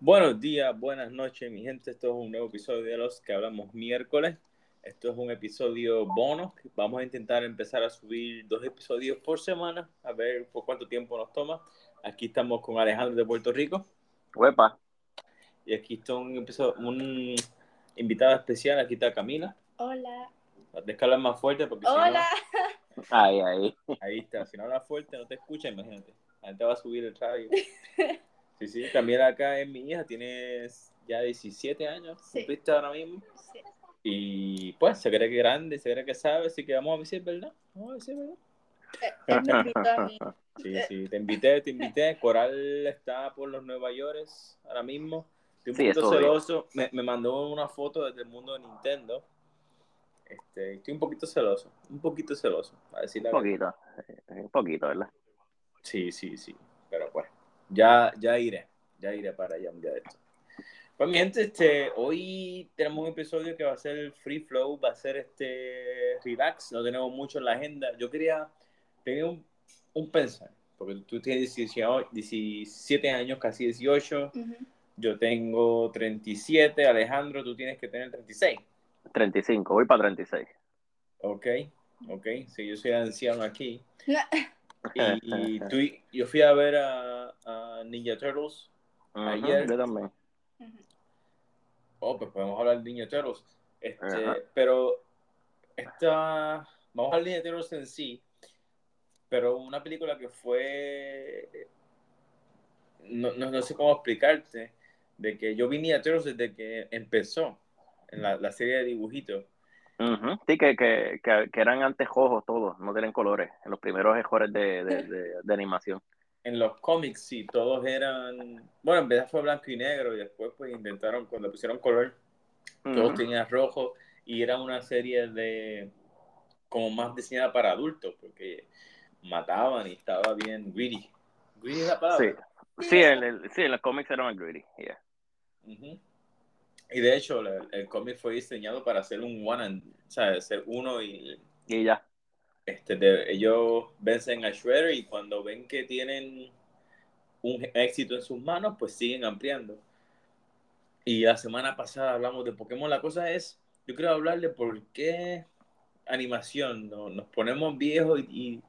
Buenos días, buenas noches, mi gente. Esto es un nuevo episodio de los que hablamos miércoles. Esto es un episodio bono. Vamos a intentar empezar a subir dos episodios por semana, a ver por cuánto tiempo nos toma. Aquí estamos con Alejandro de Puerto Rico. Huepa. Y aquí está un, episodio- un invitado especial. Aquí está Camila. Hola. Tienes que hablar más fuerte porque si no- Hola. Ahí, ahí. Ahí está, si no hablas fuerte no te escucha, imagínate. La gente va a subir el radio. Sí, sí, también acá es mi hija, tiene ya 17 años, Sí. cumpliste ahora mismo. Sí. Y pues se cree que es grande, se cree que sabe, así que vamos a es verdad. Vamos a es verdad. Eh. Sí, sí, te invité, te invité. Coral está por los Nueva York ahora mismo. Estoy un Sí, poquito celoso. Me, me mandó una foto desde el mundo de Nintendo. Este, estoy un poquito celoso, un poquito celoso, a decir la Un poquito. eh, Un poquito, ¿verdad? Sí, sí, sí. Pero pues, ya, ya iré. Ya iré para allá un día de esto. Pues mi gente, este, hoy tenemos un episodio que va a ser free flow, va a ser este relax, no tenemos mucho en la agenda. Yo quería tener un, un pensar, porque tú tienes 18 17 años, casi 18, Ujú. yo tengo 37, Alejandro, tú tienes que tener 36. 35, voy para 36. Ok, ok, sí, yo soy anciano aquí. Y, y tú, yo fui a ver a Ninja Turtles ayer- Yo también. Oh, pues podemos hablar de Ninja Turtles. Este, pero esta, vamos a hablar de Ninja Turtles en sí, pero una película que fue, no, no, no sé cómo explicarte, de que yo vi Ninja Turtles desde que empezó en la, la serie de dibujitos. Ujú, Sí, que, que, que, que eran antes ojos todos, no tienen colores, en los primeros de, de, de, de animación. En los cómics, sí, todos eran, bueno, en vez fue blanco y negro y después pues intentaron, cuando pusieron color, todos Ujú. tenían rojo y era una serie de como más diseñada para adultos porque mataban y estaba bien greedy. Greedy es la Sí, palabra. sí, el, el- sí, en los cómics eran greedy. yeah. Y de hecho el, el cómic fue diseñado para hacer un one and, o sea, ser uno y Y ya. Este de- ellos vencen a Shredder y cuando ven que tienen un éxito en sus manos, pues siguen ampliando. Y la semana pasada hablamos de Pokémon. La cosa es, yo quiero hablar de por qué animación, ¿no? nos ponemos viejos y,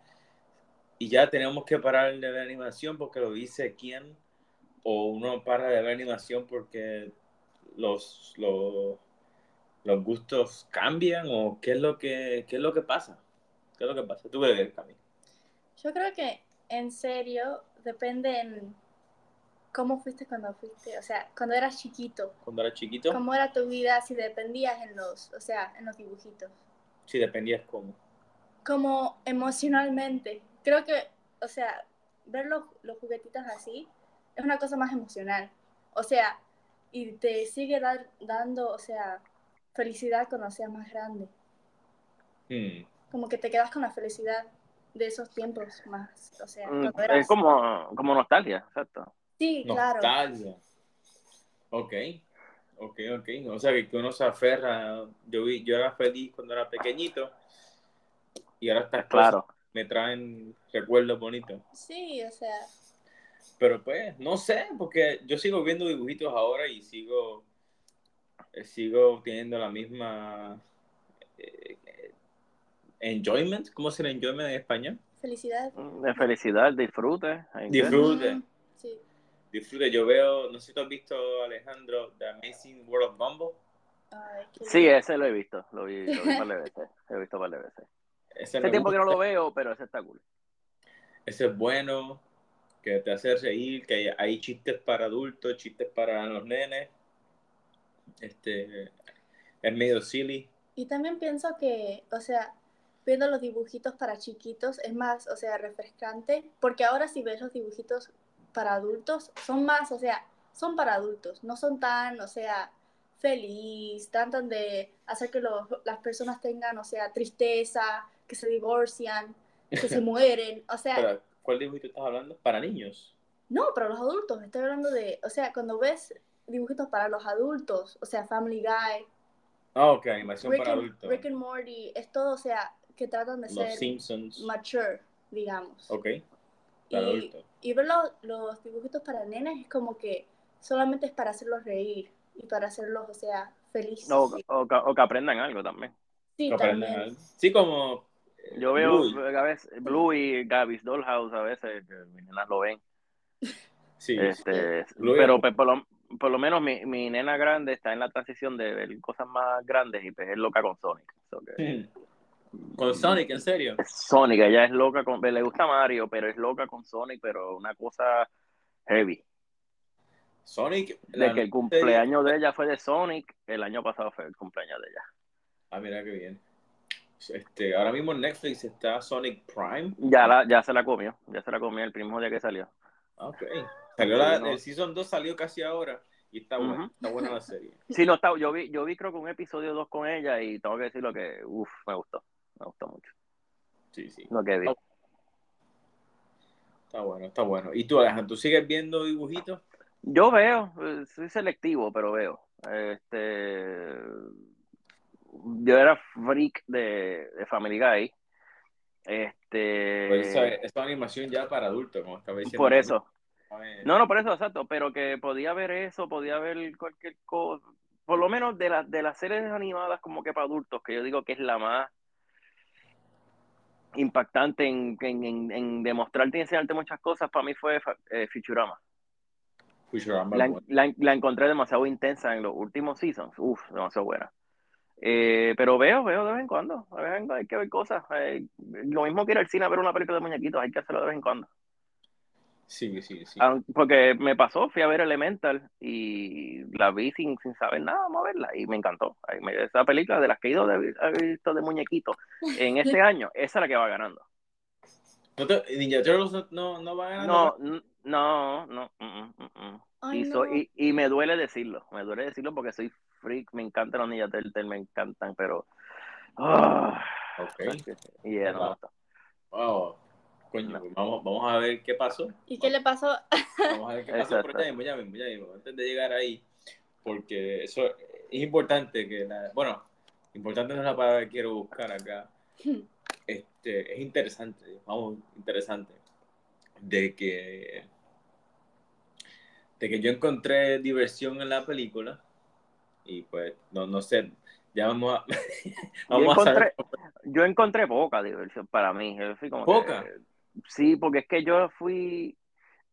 ya tenemos que parar de ver animación porque lo dice quién, o uno para de ver animación porque los, los, los gustos cambian, o qué es lo que, qué es lo que pasa. ¿Qué es lo que pasa? Tú ves, Cami. Yo creo que en serio depende en cómo fuiste cuando fuiste, o sea, cuando eras chiquito, Cuando eras chiquito, cómo era tu vida, si dependías en los, o sea, en los dibujitos, si dependías cómo. como emocionalmente. Creo que, o sea, ver los, los juguetitos así es una cosa más emocional, o sea, y te sigue dar- dando, o sea, felicidad cuando seas más grande. Hmm. Como que te quedas con la felicidad de esos tiempos más, o sea, Mm, eras... Es como, como nostalgia, exacto. Sí, claro. Nostalgia. Ok, ok, ok. O sea, que, uno se aferra. Yo, vi, yo era feliz cuando era pequeñito y ahora estas Claro. cosas me traen recuerdos bonitos. Sí, o sea, Pero pues, no sé, porque yo sigo viendo dibujitos ahora y sigo, eh, sigo teniendo la misma eh, enjoyment. ¿Cómo se llama enjoyment en español? felicidad. Mm, De felicidad, disfrute. Disfrute. Mm, Sí. Disfrute. Yo veo, no sé si tú has visto, Alejandro, The Amazing World of. Ay, qué Sí, ese lo he visto, lo vi, lo vi par de veces. Lo he visto un par de veces. Ese, Hace tiempo que no lo veo, pero ese está cool. Ese es bueno, que te hace reír, que hay, hay chistes para adultos, chistes para los nenes. Este, es medio silly. Y también pienso que, o sea, viendo los dibujitos para chiquitos es más, o sea, refrescante, porque ahora si ves los dibujitos para adultos, son más, o sea, son para adultos, no son tan, o sea, feliz, tratan de hacer que los- las personas tengan, o sea, tristeza, que se divorcian, que se mueren, o sea, ¿Cuál dibujito estás hablando? Para niños. no, para los adultos, estoy hablando de, o sea, cuando ves dibujitos para los adultos, o sea, Family Guy, Ah, ok, animación Rick para and, adultos. Rick and Morty, es todo, o sea, que tratan de Los ser Simpsons. mature, digamos. Ok, para y, adultos. y ver los, los dibujitos para nenes es como que solamente es para hacerlos reír y para hacerlos, o sea, felices. O, o, que- o que aprendan algo también. sí, Que también. algo. Sí, como. eh, Yo veo Bluey. a veces Blue y Gabby's Dollhouse a veces, que mis nenas lo ven. Sí, Este, pero es- pues, por, lo, por lo menos mi, mi nena grande está en la transición de ver cosas más grandes y pues es loca con Sonic. So que- Con Sonic, en serio. Sonic, ella es loca con, le gusta Mario, pero es loca con Sonic, pero una cosa heavy. Sonic. De que el cumpleaños de ella fue de Sonic, el año pasado fue el cumpleaños de ella. Ah, mira qué bien. Este, ahora mismo en Netflix está Sonic Prime. Ya, la, ya se la comió, ya se la comió el mismo día que salió. Ah, Ok. Salió la, el Season 2 salió casi ahora y está buena, está buena la serie. Sí, no, está, yo vi, yo vi creo que un episodio 2 con ella y tengo que decirlo que, uff, me gustó, me gustó mucho. Sí, sí. Lo que. Oh. Está bueno, está bueno. ¿Y tú, Alejandro, tú sigues viendo dibujitos? Yo veo, eh, soy selectivo, pero veo. Este, yo era freak de, de Family Guy. Este, Pues esa, esa es animación ya para adultos, como estaba diciendo. por eso. No, no, por eso, exacto, pero que podía ver eso, podía ver cualquier cosa, por lo menos de, las de las series animadas como que para adultos, que yo digo que es la más impactante en, en, en, demostrarte y enseñarte muchas cosas, para mí fue eh, Futurama. Futurama, La, bueno. la, la encontré demasiado intensa en los últimos seasons, uff, demasiado buena. Eh, pero veo, veo de vez en cuando, de vez en cuando hay que ver cosas. Eh, lo mismo que ir al cine a ver una película de muñequitos, hay que hacerlo de vez en cuando. Sí, sí, sí. Ah, Porque me pasó, fui a ver Elemental y la vi sin, sin saber nada, vamos a verla y me encantó. Ay, me- Esa película de las que he ido de, he visto de muñequitos en este año, esa es la que va ganando. ¿No te- Ninja Turtles no, no, no va ganando? No, no, no. mm, mm, mm, mm. Ay, y, no. y, y me duele decirlo, me duele decirlo porque soy freak, me encantan los Ninja Turtles, me encantan, pero... ah, Ok. y yeah. Wow. Coño, No. pues vamos, vamos a ver qué pasó. ¿Y qué le pasó? Vamos a ver qué pasó. Exacto. Pero ya mismo, ya mismo, ya mismo. Antes de llegar ahí, porque eso es importante que la, bueno, importante no es la palabra que quiero buscar acá. Este, es interesante, vamos, interesante, de que, de que yo encontré diversión en la película y pues, no, no sé, ya vamos a, vamos a saber. Yo encontré poca diversión para mí. yo fui como que- ¿Poca? Sí, porque es que yo fui.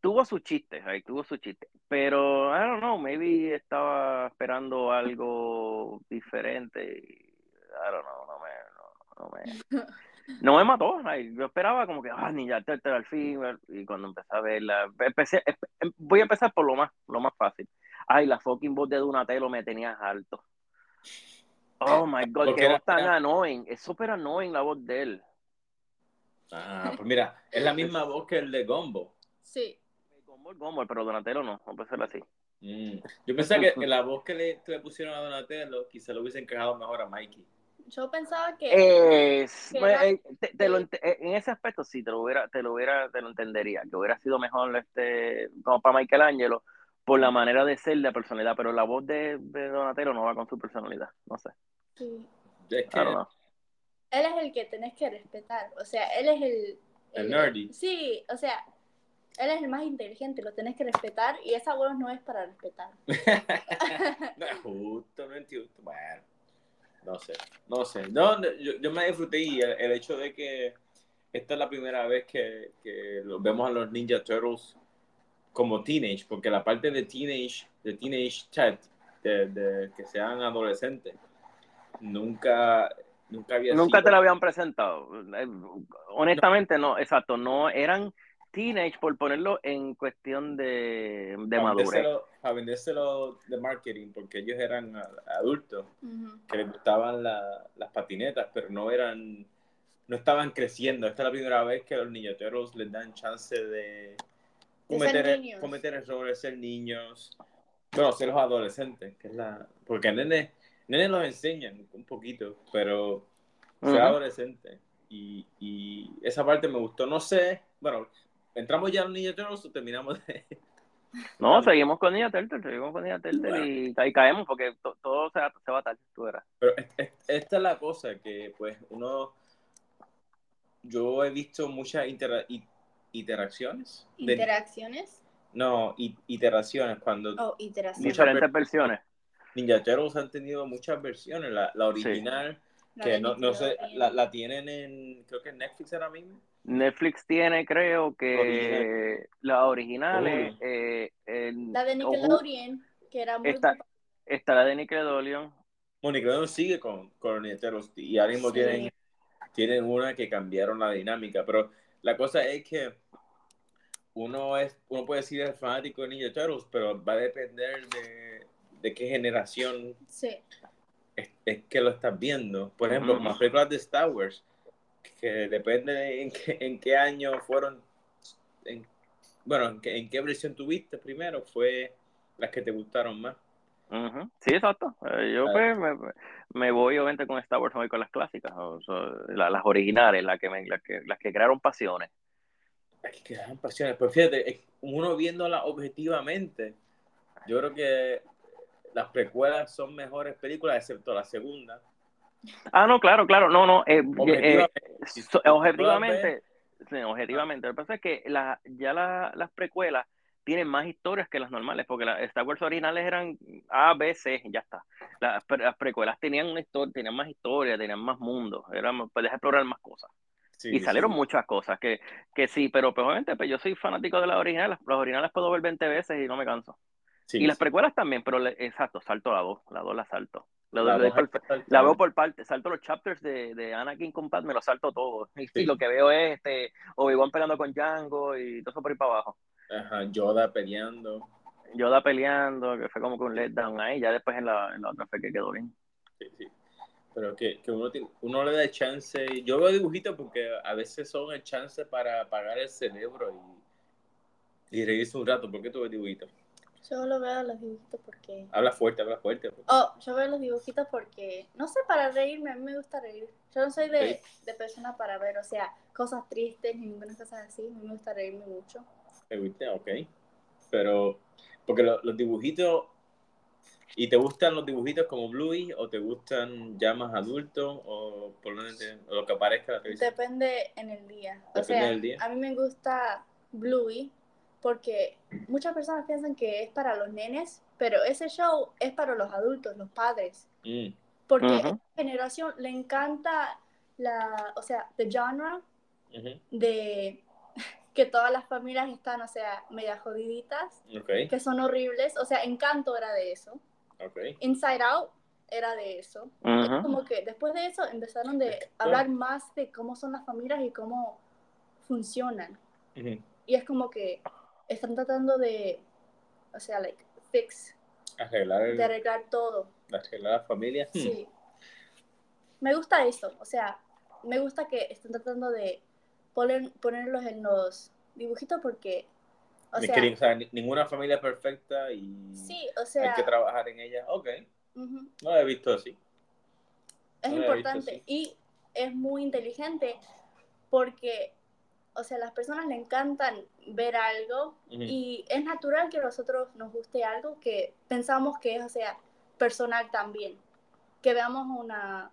Tuvo sus chistes, ahí tuvo sus chistes. Pero, I don't know, maybe estaba esperando algo diferente. I don't know, no me. No, no me, no me mató. ay, yo esperaba como que, ah, Ninja Turtle al fin. Y cuando empecé a verla. Empecé, em- voy a empezar por lo más, lo más fácil. Ay, la fucking voz de Donatello me tenía alto. Oh my god, era- voz tan annoying. Es súper annoying la voz de él. Ah, pues mira, es la misma voz que el de Gumbo. Sí. Gumball, Gumball, pero Donatello no, no puede ser así. Mm. Yo pensaba que, que la voz que le, que le pusieron a Donatello quizá lo hubiesen encajado mejor a Mikey. Yo pensaba que. Es- Que bueno, era- eh, te- te lo eh, en ese aspecto sí te lo hubiera, te lo hubiera, te lo entendería, que hubiera sido mejor este, como para Michelangelo, por la manera de ser, de personalidad, pero la voz de, de Donatello no va con su personalidad, no sé. Sí. Es I que, don't know. Él es el que tenés que respetar. O sea, él es el. El nerdy. Sí, o sea, él es el más inteligente, lo tenés que respetar y esa voz no es para respetar. no es justo, no entiendo. Bueno, no sé, no sé. No, no, yo, yo me disfruté y el, el hecho de que esta es la primera vez que, que los vemos a los Ninja Turtles como teenage, porque la parte de teenage, de teenage chat, de, de que sean adolescentes, nunca, nunca había Nunca sido- te la habían presentado. Eh, Honestamente, no, exacto, no eran teenage por ponerlo en cuestión de, de para madurez. vendérselo, para vendérselo de marketing, porque ellos eran adultos. Que les gustaban la- las patinetas, pero no eran, no estaban creciendo. Esta es la primera vez que a los Turtles les dan chance de cometer, cometer errores, ser niños, bueno, ser los adolescentes, que es la, porque a nene, nene los enseñan un poquito, pero ser Ujú. adolescente. Y, y esa parte me gustó. No sé, bueno, ¿entramos ya a los Ninja Turtles o terminamos de...? No, seguimos con Ninja Turtle, seguimos con Ninja Turtle y, y caemos porque to- todo se, va- se va tarde, tú verás. Pero es- es- esta es la cosa que, pues, uno. Yo he visto muchas intera- i- interacciones de, Interacciones. No, iteraciones. Cuando Oh, iteración. Muchas Diferentes versiones. Ninja Turtles han tenido muchas versiones. La, la original, La que no, no sé, la, la tienen en, creo que en Netflix ahora mismo. Netflix tiene, creo que Original. las originales. Hulu. eh, en- La de Nickelodeon, que era muy Está- está la de Nickelodeon. Bueno, Nickelodeon sigue con, con Turtles y ahora mismo Sí. tienen, tienen una que cambiaron la dinámica. Pero la cosa es que uno es uno puede decir es fanático de Ninja Turtles, pero va a depender de, de qué generación Sí, es, es que lo estás viendo. Por ejemplo, las películas de Star Wars, que depende de en qué, en qué año fueron, en- bueno, en qué, en qué versión tuviste primero, fue las que te gustaron más. Sí, exacto. Eh, yo pues, me, me voy obviamente con Star Wars, me voy con las clásicas, o sea, la- las originales, las que, me- las que, las que crearon pasiones. Hay que dan pasiones. Pues fíjate, uno viéndola objetivamente, yo creo que las precuelas son mejores películas, excepto la segunda. Ah, no, claro, claro, no, no. eh, eh, Objetivamente, si tú las objetivamente, sí, objetivamente. Lo que pasa es que la, ya la- las precuelas tienen más historias que las normales, porque las Star Wars originales eran A, B, C, ya está. Las, las precuelas tenían una historia, tenían más historia, tenían más mundos, eran, podías explorar más cosas. Sí, y salieron sí. muchas cosas que, que sí, pero pues, obviamente pues, yo soy fanático de las originales. Las originales puedo ver 20 veces y no me canso. Sí, y las precuelas también, pero le- exacto, salto la 2. La 2 la salto. La, doy por- veo por parte, salto los chapters de, de Anakin con Padme, lo salto todo. Y, Sí. lo que veo es este, Obi-Wan peleando con Django y todo eso por ahí para abajo. Ajá, Yoda peleando. Yoda peleando, que fue como que un letdown ahí, ya después en la, en la otra fue que quedó bien. Sí, sí. Pero que, que uno, tiene- uno le da chance. Yo veo dibujitos porque a veces son el chance para apagar el cerebro y, y reírse un rato. ¿Por qué tú ves dibujitos? Yo lo veo los dibujitos porque... Habla fuerte, habla fuerte. Oh, yo veo los dibujitos porque, no sé, para reírme, a mí me gusta reír. Yo no soy de, de persona para ver, o sea, cosas tristes ni ninguna cosa así. A mí me gusta reírme mucho. ¿Te gusta? Ok. Pero, porque lo- los dibujitos. ¿Y te gustan los dibujitos como Bluey o te gustan ya más adultos o por lo, o lo que aparezca en la televisión? Depende en el día. O Depende sea, del día. a mí me gusta Bluey porque muchas personas piensan que es para los nenes, pero ese show es para los adultos, los padres. Mm, Porque Ujú. a esta generación le encanta la, o sea, the genre ujú, de que todas las familias están, o sea, media jodiditas, Ok, que son horribles. O sea, Encanto era de eso. ok. Inside Out era de eso. Es Ujú. como que después de eso empezaron de hablar más de cómo son las familias y cómo funcionan. Y es como que están tratando de, o sea, like, fix, Arreglar, el- de arreglar todo. arreglar la familia. Hmm. Sí. Me gusta eso, o sea, me gusta que están tratando de poner, ponerlos en los dibujitos porque, o Ni sea, que- o sea, ni- ninguna familia perfecta y sí, o hay sea, que trabajar en ella. Ok, no lo he visto así. es No visto importante y es muy inteligente porque, o sea, a las personas le encantan ver algo y es natural que a nosotros nos guste algo que pensamos que es, o sea, personal también. Que veamos a una,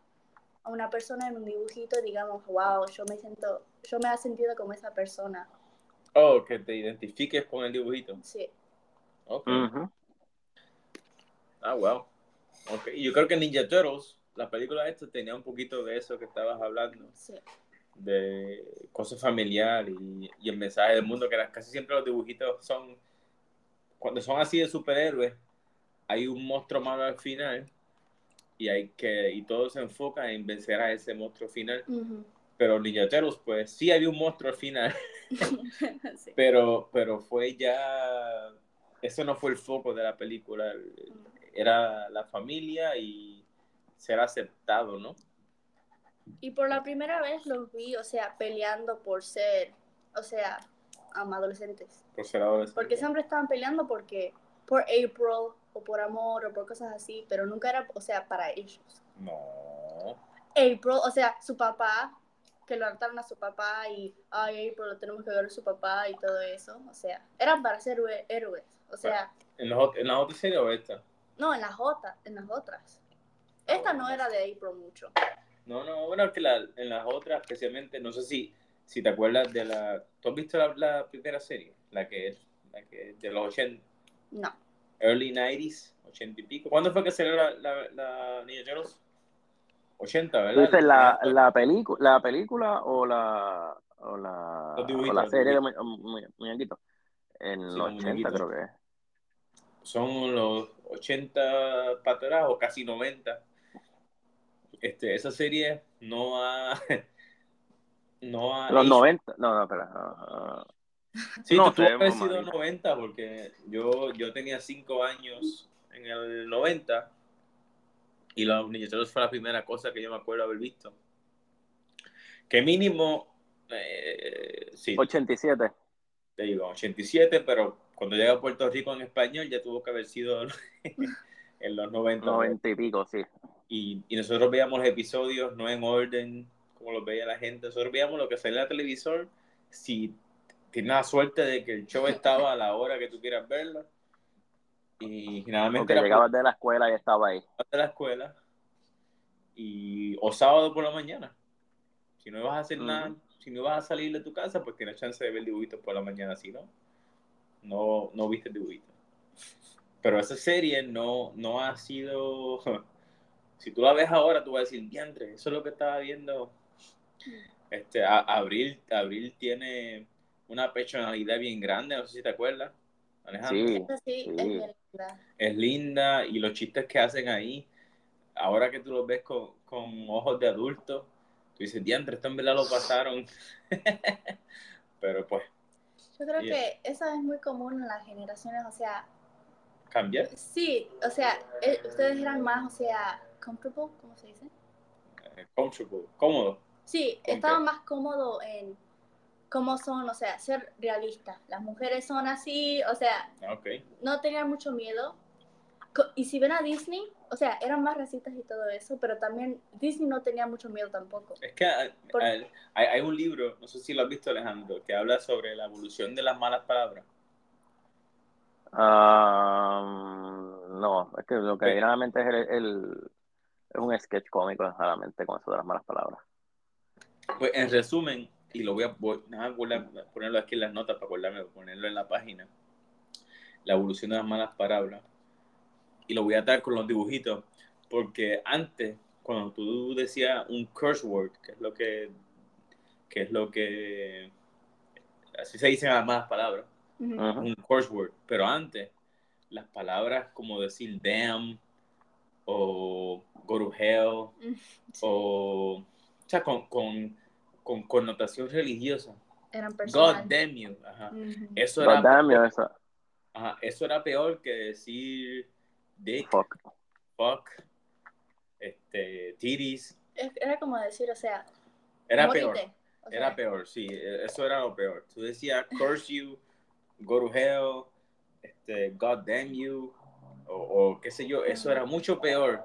a una persona en un dibujito y digamos, wow, yo me siento, yo me he sentido como esa persona. Oh, que te identifiques con el dibujito. Sí, Ok. Ah, wow. Ok, y yo creo que Ninja Turtles, la película esta tenía un poquito de eso que estabas hablando, sí, de cosas familiar y, y el mensaje del mundo, que casi siempre los dibujitos son, cuando son así de superhéroes, hay un monstruo malo al final y hay que, y todo se enfoca en vencer a ese monstruo final. Pero Ninja Turtles, pues sí había un monstruo al final, Sí. pero, pero fue ya, eso no fue el foco de la película, era la familia y ser aceptado, ¿no? Y por la primera vez los vi, o sea, peleando por ser, o sea, um, adolescentes. Por ser adolescente. Porque siempre estaban peleando porque, por April, o por amor, o por cosas así, pero nunca era, o sea, para ellos. No. April, o sea, su papá, que lo hartaron a su papá y, ay, April, lo tenemos que ver a su papá y todo eso. O sea, eran para ser héroes. O sea, ¿En, ot- en la otra serie o esta? no, en las otras, en las otras. Esta no era de April mucho. No, no, bueno, que la- en las otras, especialmente, no sé si, si te acuerdas de la... ¿Tú has visto la, la primera serie? La que es la que, de los 80, No. early 90s, 80 y pico. ¿Cuándo fue que salió la, la, la Ninja Turtles? 80, ¿Tú ¿verdad? dices la, la, película, la película o la, o la, o la serie de mu- mu- muñequitos? En Sí, los los 80 muñequitos. creo que es. Son los 80 para atrás o casi 90. Este, esa serie no ha... No ha Los hecho- 90, no, no, espera. Sí, No tú tuvo que haber sido 90 porque yo, yo tenía 5 años en el 90 y los Ninja Turtles fue la primera cosa que yo me acuerdo haber visto. Que mínimo, eh, sí, 87. te digo, 87, pero cuando llega a Puerto Rico en español ya tuvo que haber sido en los 90. 90 y pico, sí. Y, y nosotros veíamos los episodios no en orden como los veía la gente. Nosotros veíamos lo que salía en el televisor. Si tienes la suerte de que el show estaba a la hora que tú quieras verlo. Y generalmente Porque llegabas de la escuela y estaba ahí. de la escuela. Y, o sábado por la mañana. Si no ibas a hacer nada, si no ibas a salir de tu casa, pues tienes chance de ver dibujitos por la mañana. Si no, no, no viste dibujitos. Pero esa serie no, no ha sido. Si tú la ves ahora, tú vas a decir, diantre, eso es lo que estaba viendo. Este, a- Abril, Abril tiene una personalidad bien grande, no sé si te acuerdas, Alejandro. Sí, Esa sí, sí. es linda. Es linda y los chistes que hacen ahí, ahora que tú los ves con, con ojos de adulto, tú dices, diantre, esto en verdad lo pasaron. Pero pues, Yo creo Yeah. que esa es muy común en las generaciones, o sea, cambiar. sí, o sea, eh, ustedes eran más, o sea, comfortable, ¿cómo se dice? eh, comfortable, cómodo. Sí, estaban más cómodos en cómo son, o sea, ser realistas. Las mujeres son así, o sea, Ah, no tenían mucho miedo. Y si ven a Disney, o sea, eran más racistas y todo eso, pero también Disney no tenía mucho miedo tampoco. Es que ah, ah, hay, hay un libro, no sé si lo has visto Alejandro, que habla sobre la evolución de las malas palabras. Ah, no, es que lo que Sí. viene a la mente es, el, el- es un sketch cómico a la mente con eso de las malas palabras. Pues en resumen, y lo voy a, voy- nada, voy a ponerlo aquí en las notas para acordarme, ponerlo en la página, la evolución de las malas palabras, y lo voy a dar con los dibujitos, porque antes, cuando tú decías un curse word, que es lo que, que es lo que, así se dicen las malas palabras, Ujú. Ujú. un curse word, pero antes, las palabras como decir damn, o go to hell, Mm, sí, o, o sea, con, con, con connotación religiosa. eran God personal. damn you. Ajá. Ujú. Eso, era God damn you, peor, eso. ajá, eso era peor que decir dick, Fuck. fuck, este, titties. Es- Era como decir, o sea, Era morite, peor. o sea, Era peor, sí. Eso era lo peor. Tú decías curse you, go to hell, este, God damn you, o, o qué sé yo. Eso era mucho peor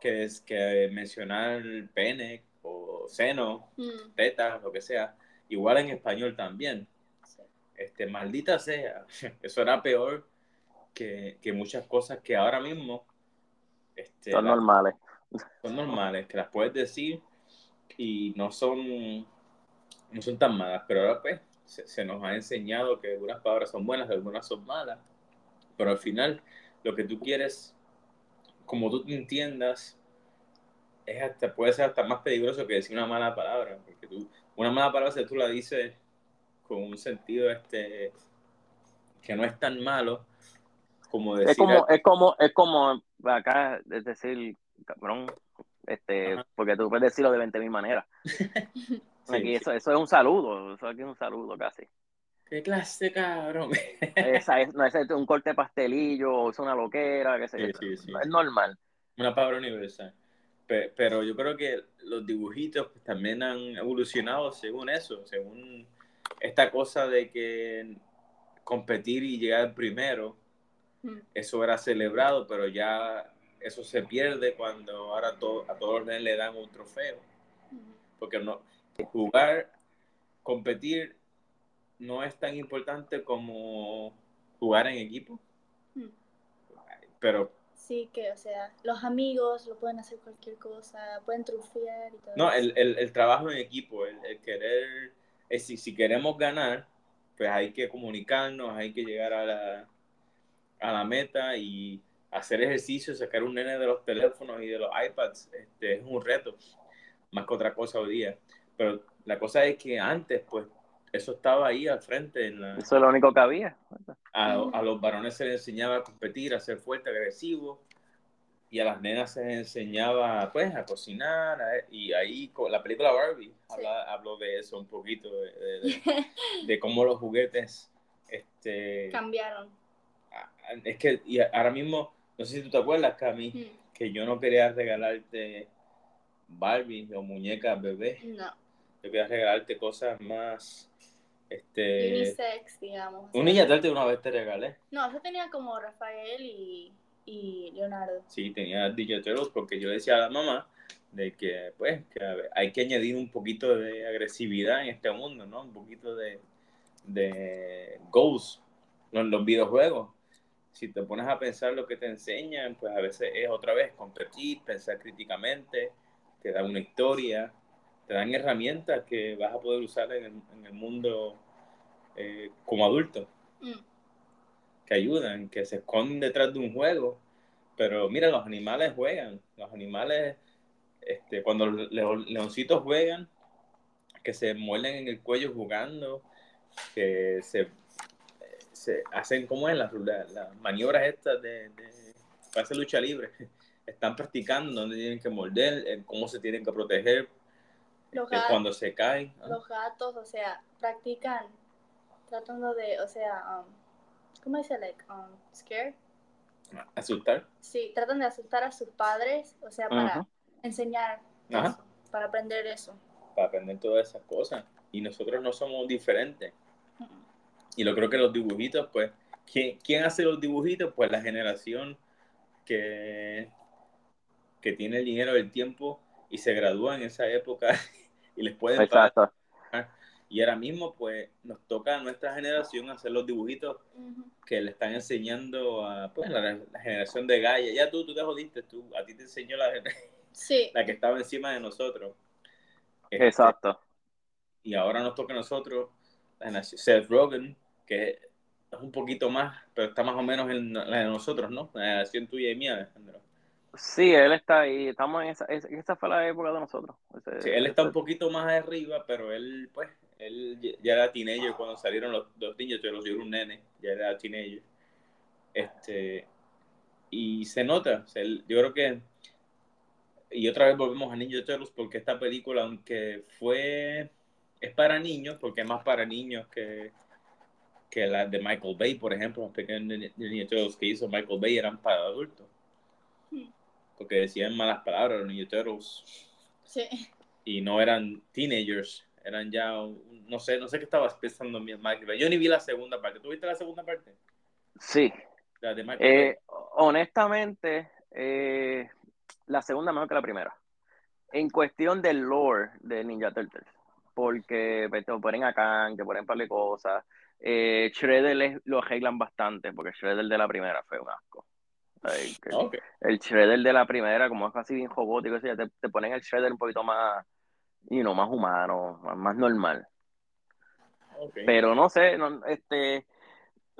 que, es, que mencionar pene o seno. mm, teta, lo que sea, igual en español también. Este, maldita sea, eso era peor que, que muchas cosas que ahora mismo este, Son las- normales. son normales, que las puedes decir y no son, no son tan malas, pero ahora pues se, se nos ha enseñado que algunas palabras son buenas, algunas son malas, pero al final lo que tú quieres, como tú te entiendas, es hasta, puede ser hasta más peligroso que decir una mala palabra, porque tú, una mala palabra si tú la dices con un sentido este que no es tan malo como decir Es como, es como, es como acá, es decir, cabrón, este, Ajá. porque tú puedes decirlo de 20 mil maneras. Sí, Aquí sí. Eso, eso es un saludo, eso aquí es un saludo casi. qué clase cabrón Esa es, no es un corte pastelillo, o es una loquera, qué sé yo. Sí, sí, sí, No es normal. una palabra universal. Pe- Pero yo creo que los dibujitos pues, también han evolucionado según eso, según esta cosa de que competir y llegar primero, Mm, eso era celebrado, pero ya eso se pierde cuando ahora to- a todos los le dan un trofeo. ujú. Porque no, jugar, competir no es tan importante como jugar en equipo, Mm. pero Sí, que, o sea, los amigos lo pueden hacer cualquier cosa, pueden trufear y todo No, eso. el, el, el trabajo en equipo, el, el querer, es si, si queremos ganar, pues hay que comunicarnos, hay que llegar a la, a la meta y hacer ejercicio, sacar un nene de los teléfonos y de los iPads, este, es un reto, más que otra cosa hoy día. Pero la cosa es que antes, pues, eso estaba ahí al frente. En la, Eso es lo único que había. a, a los varones se les enseñaba a competir, a ser fuerte, agresivo, y a las nenas se les enseñaba, pues, a cocinar, a- y ahí con la película Barbie habla- habló de eso un poquito, de, de- de- de cómo los juguetes, este, Cambiaron. es que y ahora mismo, no sé si tú te acuerdas, Cami, Mm, que yo no quería regalarte Barbie o muñecas bebé, No. Yo quería regalarte cosas más, este, Unisex, digamos. un niña tarde una vez te regalé. No, yo tenía como Rafael y, y Leonardo. Sí, tenía Turtles porque yo decía a la mamá de que, pues, que hay que añadir un poquito de agresividad en este mundo, ¿no? Un poquito de, de goals en los videojuegos. Si te pones a pensar lo que te enseñan, pues a veces es otra vez competir, pensar críticamente, te dan una historia, te dan herramientas que vas a poder usar en el, en el mundo eh, como adulto Mm, que ayudan, que se esconden detrás de un juego. Pero mira, los animales juegan. Los animales, este, cuando los leo- leoncitos juegan, que se muelen en el cuello jugando, que se, se hacen como en las, las, las maniobras estas de, de para hacer lucha libre. Están practicando dónde tienen que morder, eh, cómo se tienen que proteger Los gatos. cuando se caen. ¿ah? Los gatos, o sea, practican tratando de, o sea, um, ¿cómo dice? Like, um, scare. Asustar. Sí, tratan de asustar a sus padres, o sea, para enseñar Ajá. eso, para aprender eso. para aprender todas esas cosas. Y nosotros no somos diferentes. Mm, Y lo creo que los dibujitos, pues, ¿quién, quién hace los dibujitos? Pues la generación que, que tiene el dinero, el tiempo y se gradúa en esa época y les pueden pagar. Exacto. Y ahora mismo, pues, nos toca a nuestra generación hacer los dibujitos que le están enseñando a pues, la, la generación de Gaia. Ya tú, tú te jodiste, tú, a ti te enseñó la, Sí, la que estaba encima de nosotros. Este, Exacto. y ahora nos toca a nosotros la generación Seth Rogen, que es un poquito más, pero está más o menos en la de nosotros, ¿no? La generación tuya y mía, Alejandro. Sí, él está ahí. Estamos en esa. es- Esa fue la época de nosotros. Ese- Sí, él está un poquito más arriba, pero él, pues, él ya era teenager cuando salieron los, los niños, yo los yo era un nene, ya era teenager. Este, y se nota, o sea, él- yo creo que, y otra vez volvemos a Ninja Turtles, porque esta película, aunque fue, es para niños, porque es más para niños que, que la de Michael Bay, por ejemplo, los pequeños Ninja Ninja Turtles que hizo Michael Bay eran para adultos, Hmm. Porque decían malas palabras los Ninja Turtles sí. y no eran teenagers, eran ya, no sé, no sé qué estabas pensando mi Michael. Yo ni vi la segunda parte. ¿Tú viste la segunda parte? Sí. La de Michael Eh, honestamente, eh, la segunda mejor que la primera. En cuestión del lore de Ninja Turtles. Porque pues, te ponen a Kang, te ponen un par de cosas. Eh, Shredder lo arreglan bastante, porque Shredder de la primera fue un asco. Like, Bay? Ok. el Shredder de la primera, como es así bien robótico, eso ya te, te ponen el Shredder un poquito más, you know, más humano, más, más normal. Pero no sé, no, este,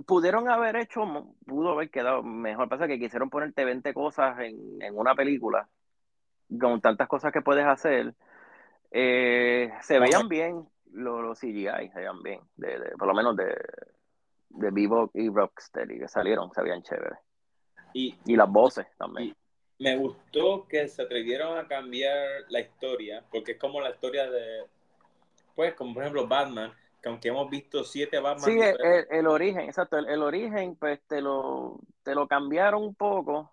pudieron haber hecho, pudo haber quedado mejor. Pasa que quisieron ponerte 20 cosas en, en una película, con tantas cosas que puedes hacer. Eh, se veían bien los, los CGI, se veían bien, de, de- por lo menos de, de Bebop y Rocksteady que salieron, se veían chéveres. Y, Y las voces también. me gustó que se atrevieron a cambiar la historia, porque es como la historia de, pues, como por ejemplo Batman, que aunque hemos visto siete Batman Sí, el, diferentes, el- el origen, exacto, el, el origen, pues te lo, te lo cambiaron un poco.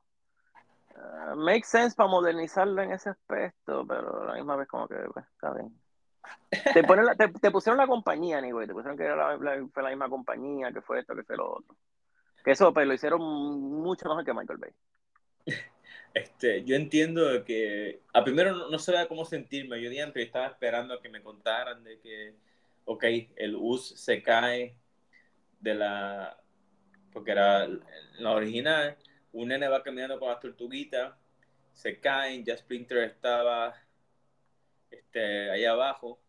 Uh, make sense para modernizarlo en ese aspecto, pero a la misma vez como que pues, está bien. Te, ponen la- te, te pusieron la compañía, anyway, te pusieron que era la, la- fue la misma compañía, que fue esto, que fue lo otro. Que eso pues, lo hicieron mucho mejor que Michael Bay. Este, yo entiendo que a primero no, no sabía cómo sentirme. Yo día estaba esperando a que me contaran de que, ok, el US se cae de la, porque era la original, un nene va caminando con las tortuguitas, se caen, ya Splinter estaba este, ahí abajo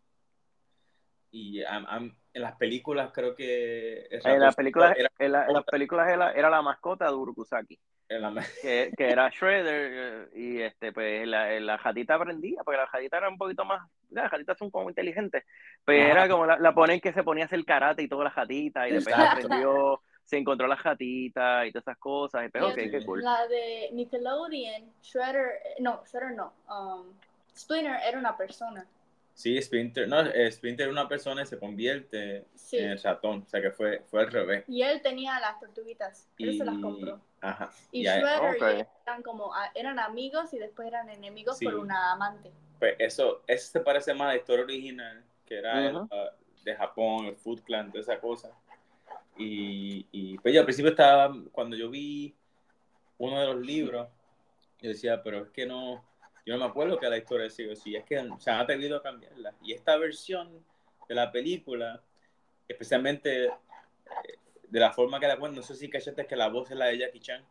y am- am- en las películas creo que... En las películas, era, en, las películas era, era, la mascota de Urukusaki. La... Que, que, era Shredder y este pues la, la jatita aprendía, porque la jatita era un poquito más, las jatitas son como inteligentes, pero era como la, la, ponen que se ponía a hacer karate y toda la jatita y después aprendió, se encontró la jatita y todas esas cosas, y pero okay, qué cool. La de Nickelodeon, Shredder, no, Shredder no, um, Splinter era una persona. Sí, Splinter, no, eh, Splinter era una persona y se convierte en el ratón, o sea que fue, fue al revés. Y él tenía las tortuguitas, él se las compró. Ajá. Y Shredder eran como, ah, eran amigos y después eran enemigos por una amante. Pues eso, eso se parece más a la historia original, que era el, ah, de Japón, el Food Clan, toda esa cosa. Y, y pues yo al principio estaba, cuando yo vi uno de los libros, yo decía, pero es que no, yo no me acuerdo que la historia sigue así, es que se han atrevido a cambiarla. Y esta versión de la película, especialmente eh, de la forma que la cuento, no sé si cachaste que la voz es la de Jackie Chan.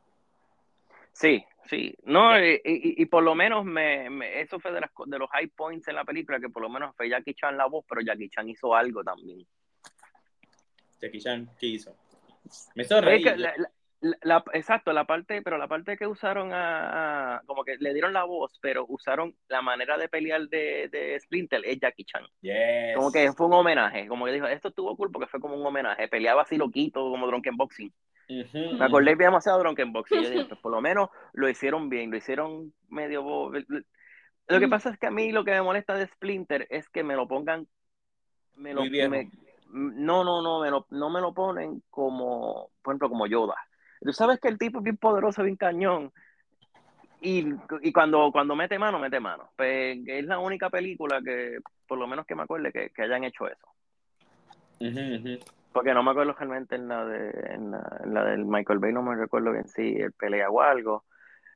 Sí, sí. No, y, y, por lo menos me, me, eso fue de, las, de los high points en la película, que por lo menos fue Jackie Chan la voz, pero Jackie Chan hizo algo también. Jackie Chan, ¿qué hizo? Me hizo reír. La, exacto, la parte, pero la parte que usaron a, como que le dieron la voz, pero usaron la manera de pelear de, de Splinter es Jackie Chan. Como que fue un homenaje, como que dijo, esto estuvo cool porque fue como un homenaje, peleaba así loquito como Drunken Boxing. Me acordé demasiado Drunken Boxing, yo dije, pues por lo menos lo hicieron bien, lo hicieron medio... Lo que pasa es que a mí lo que me molesta de Splinter es que me lo pongan... Me lo, no, no, no, me lo, no me lo ponen como, por ejemplo, como Yoda Tú sabes que el tipo es bien poderoso, bien cañón. Y, y cuando, cuando mete mano, mete mano. Pues es la única película que, por lo menos que me acuerde, que, que hayan hecho eso. Porque no me acuerdo realmente en la, de, en la, en la del Michael Bay, no me recuerdo bien si él pelea o algo.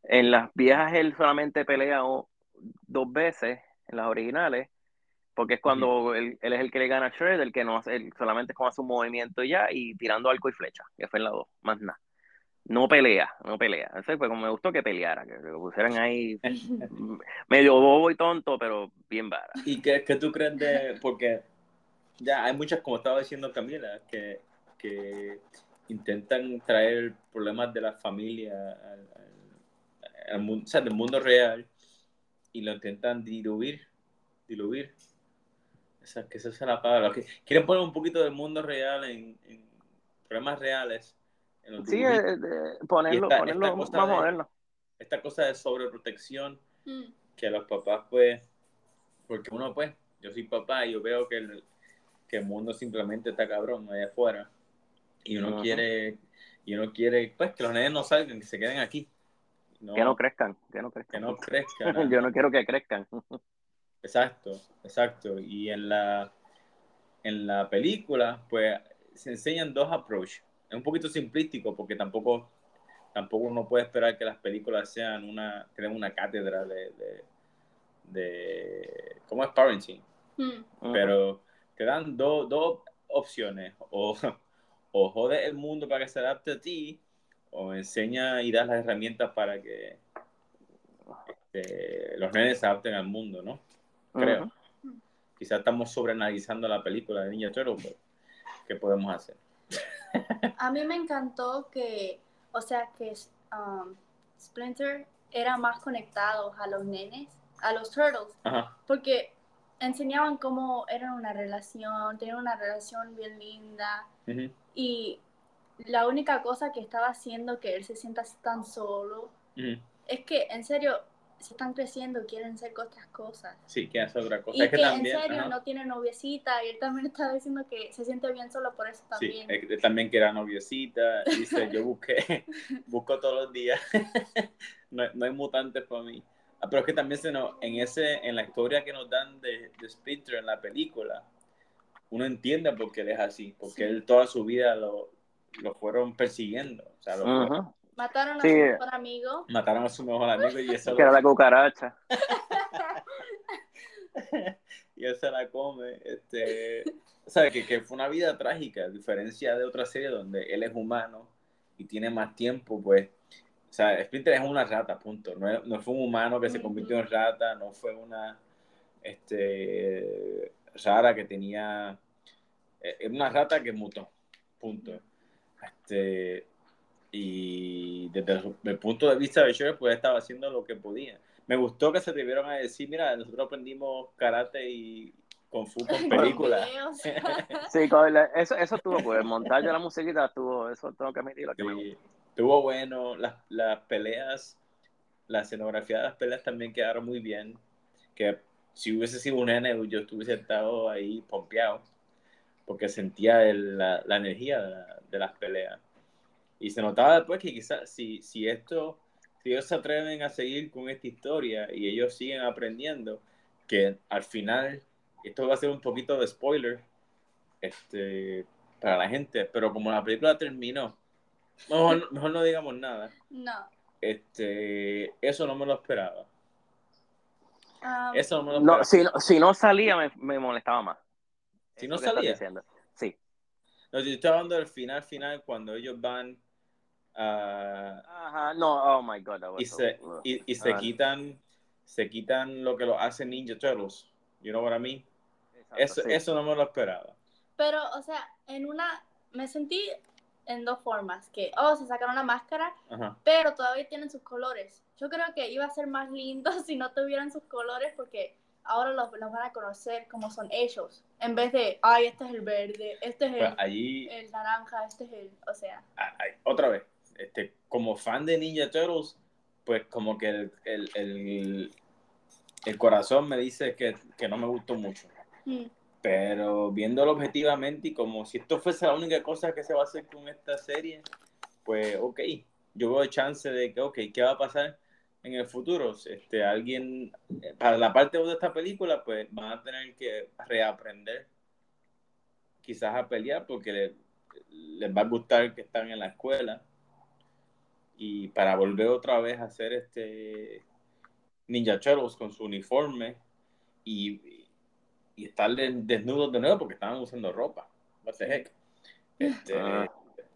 En las viejas él solamente pelea dos veces, en las originales, porque es cuando él, él, es el que le gana a Shred, el que no hace, él solamente es como hace un movimiento ya y tirando arco y flecha, que fue en la dos, más nada no pelea, no pelea. Eso fue como me gustó que peleara, que lo pusieran ahí medio bobo y tonto, pero bien vara. ¿Y qué, tú crees de.? Porque ya hay muchas, como estaba diciendo Camila, que, que intentan traer problemas de la familia al, mundo, o sea, del mundo real y lo intentan diluir, diluir. Esa, que esa es la palabra. quieren poner un poquito del mundo real en, en problemas reales Sí, eh, ponerlo, ponerlo más moderno. Esta cosa de sobreprotección mm. que los papás, pues, porque uno, pues, yo soy papá y yo veo que el, que el mundo simplemente está cabrón allá afuera y uno quiere, y uno quiere, pues, que los nenes no salgan, que se queden aquí. que no crezcan, que no crezcan. Que no crezcan. yo no quiero que crezcan. exacto, exacto. Y en la, en la película, pues, se enseñan dos approaches es un poquito simplístico porque tampoco, tampoco uno puede esperar que las películas sean una, creen una cátedra de, de, de cómo es parenting. Mm. Pero te dan dos opciones, o, o jode el mundo para que se adapte a ti, o enseña y das las herramientas para que este, los nenes se adapten al mundo, ¿no? Creo. Quizás estamos sobreanalizando la película de Niña Turtle, pero ¿qué podemos hacer? A mí me encantó que, o sea, que um, Splinter era más conectado a los nenes, a los turtles, porque enseñaban cómo era una relación, tenían una relación bien linda y la única cosa que estaba haciendo que él se sienta tan solo es que en serio se están creciendo, quieren ser otras cosas. Sí, que hacer otra cosa. Y que, en serio no tiene noviecita y él también estaba diciendo que se siente bien solo por eso también. Sí, él también que era noviecita, dice, yo busqué, busco todos los días, no, no, hay mutantes para mí. Ah, pero es que también se nos, en, ese, en la historia que nos dan de, de Splinter en la película, uno entiende por qué él es así, porque él toda su vida lo, lo fueron persiguiendo. O sea, lo, Mataron a su mejor amigo. Mataron a su mejor amigo y eso. que era la cucaracha. y él se la come. Este, o sea, que, que, fue una vida trágica, a diferencia de otra serie donde él es humano y tiene más tiempo, pues. O sea, Splinter es una rata, punto. No, no fue un humano que se convirtió en rata, no fue una este, rara que tenía eh, es una rata que mutó, punto. Este, y desde el, punto de vista de Shrek, pues estaba haciendo lo que podía. Me gustó que se atrevieron a decir, mira, nosotros aprendimos karate y Kung Fu con películas. sí, eso, eso estuvo, pues el montaje de la musiquita estuvo, eso tengo que admitirlo. Que sí, estuvo bueno, las, las peleas, la escenografía de las peleas también quedaron muy bien, que si hubiese sido un nene, yo estuviese estado ahí pompeado, porque sentía la, la, energía de, de las peleas. Y se notaba después que quizás si, si esto, si ellos se atreven a seguir con esta historia y ellos siguen aprendiendo, que al final, esto va a ser un poquito de spoiler este, para la gente, pero como la película terminó, mejor, mejor no digamos nada. No. Este, eso no me lo esperaba. Um, eso no me lo esperaba. No, si, no, si no salía, me, me molestaba más. Si no salía. Sí. No, yo estoy hablando del final, final, cuando ellos van Uh, Ajá, no, oh my god. Y se, y, y se Ah. quitan, se quitan lo que lo hace Ninja Turtles. You know what I mean? Exacto, Eso, sí. eso no me lo esperaba. Pero, o sea, en una, me sentí en dos formas, que, oh, se sacaron la máscara, Ajá. pero todavía tienen sus colores. Yo creo que iba a ser más lindo si no tuvieran sus colores, porque ahora los, los van a conocer como son ellos, en vez de, ay, este es el verde, este es Pues el, allí, el naranja, este es el, o sea, a- a- otra vez, este, como fan de Ninja Turtles, pues como que el, el, el, el corazón me dice que, que no me gustó mucho. mm, Pero viéndolo objetivamente y como si esto fuese la única cosa que se va a hacer con esta serie, pues ok, yo veo chance de que, ok, ¿qué va a pasar en el futuro? Este, alguien, eh, para la parte de esta película, pues van a tener que reaprender quizás a pelear porque le- les va a gustar que están en la escuela y para volver otra vez a hacer este Ninja Turtles con su uniforme y, y estar de- desnudos de nuevo porque estaban usando ropa. What the heck? Este, Ah.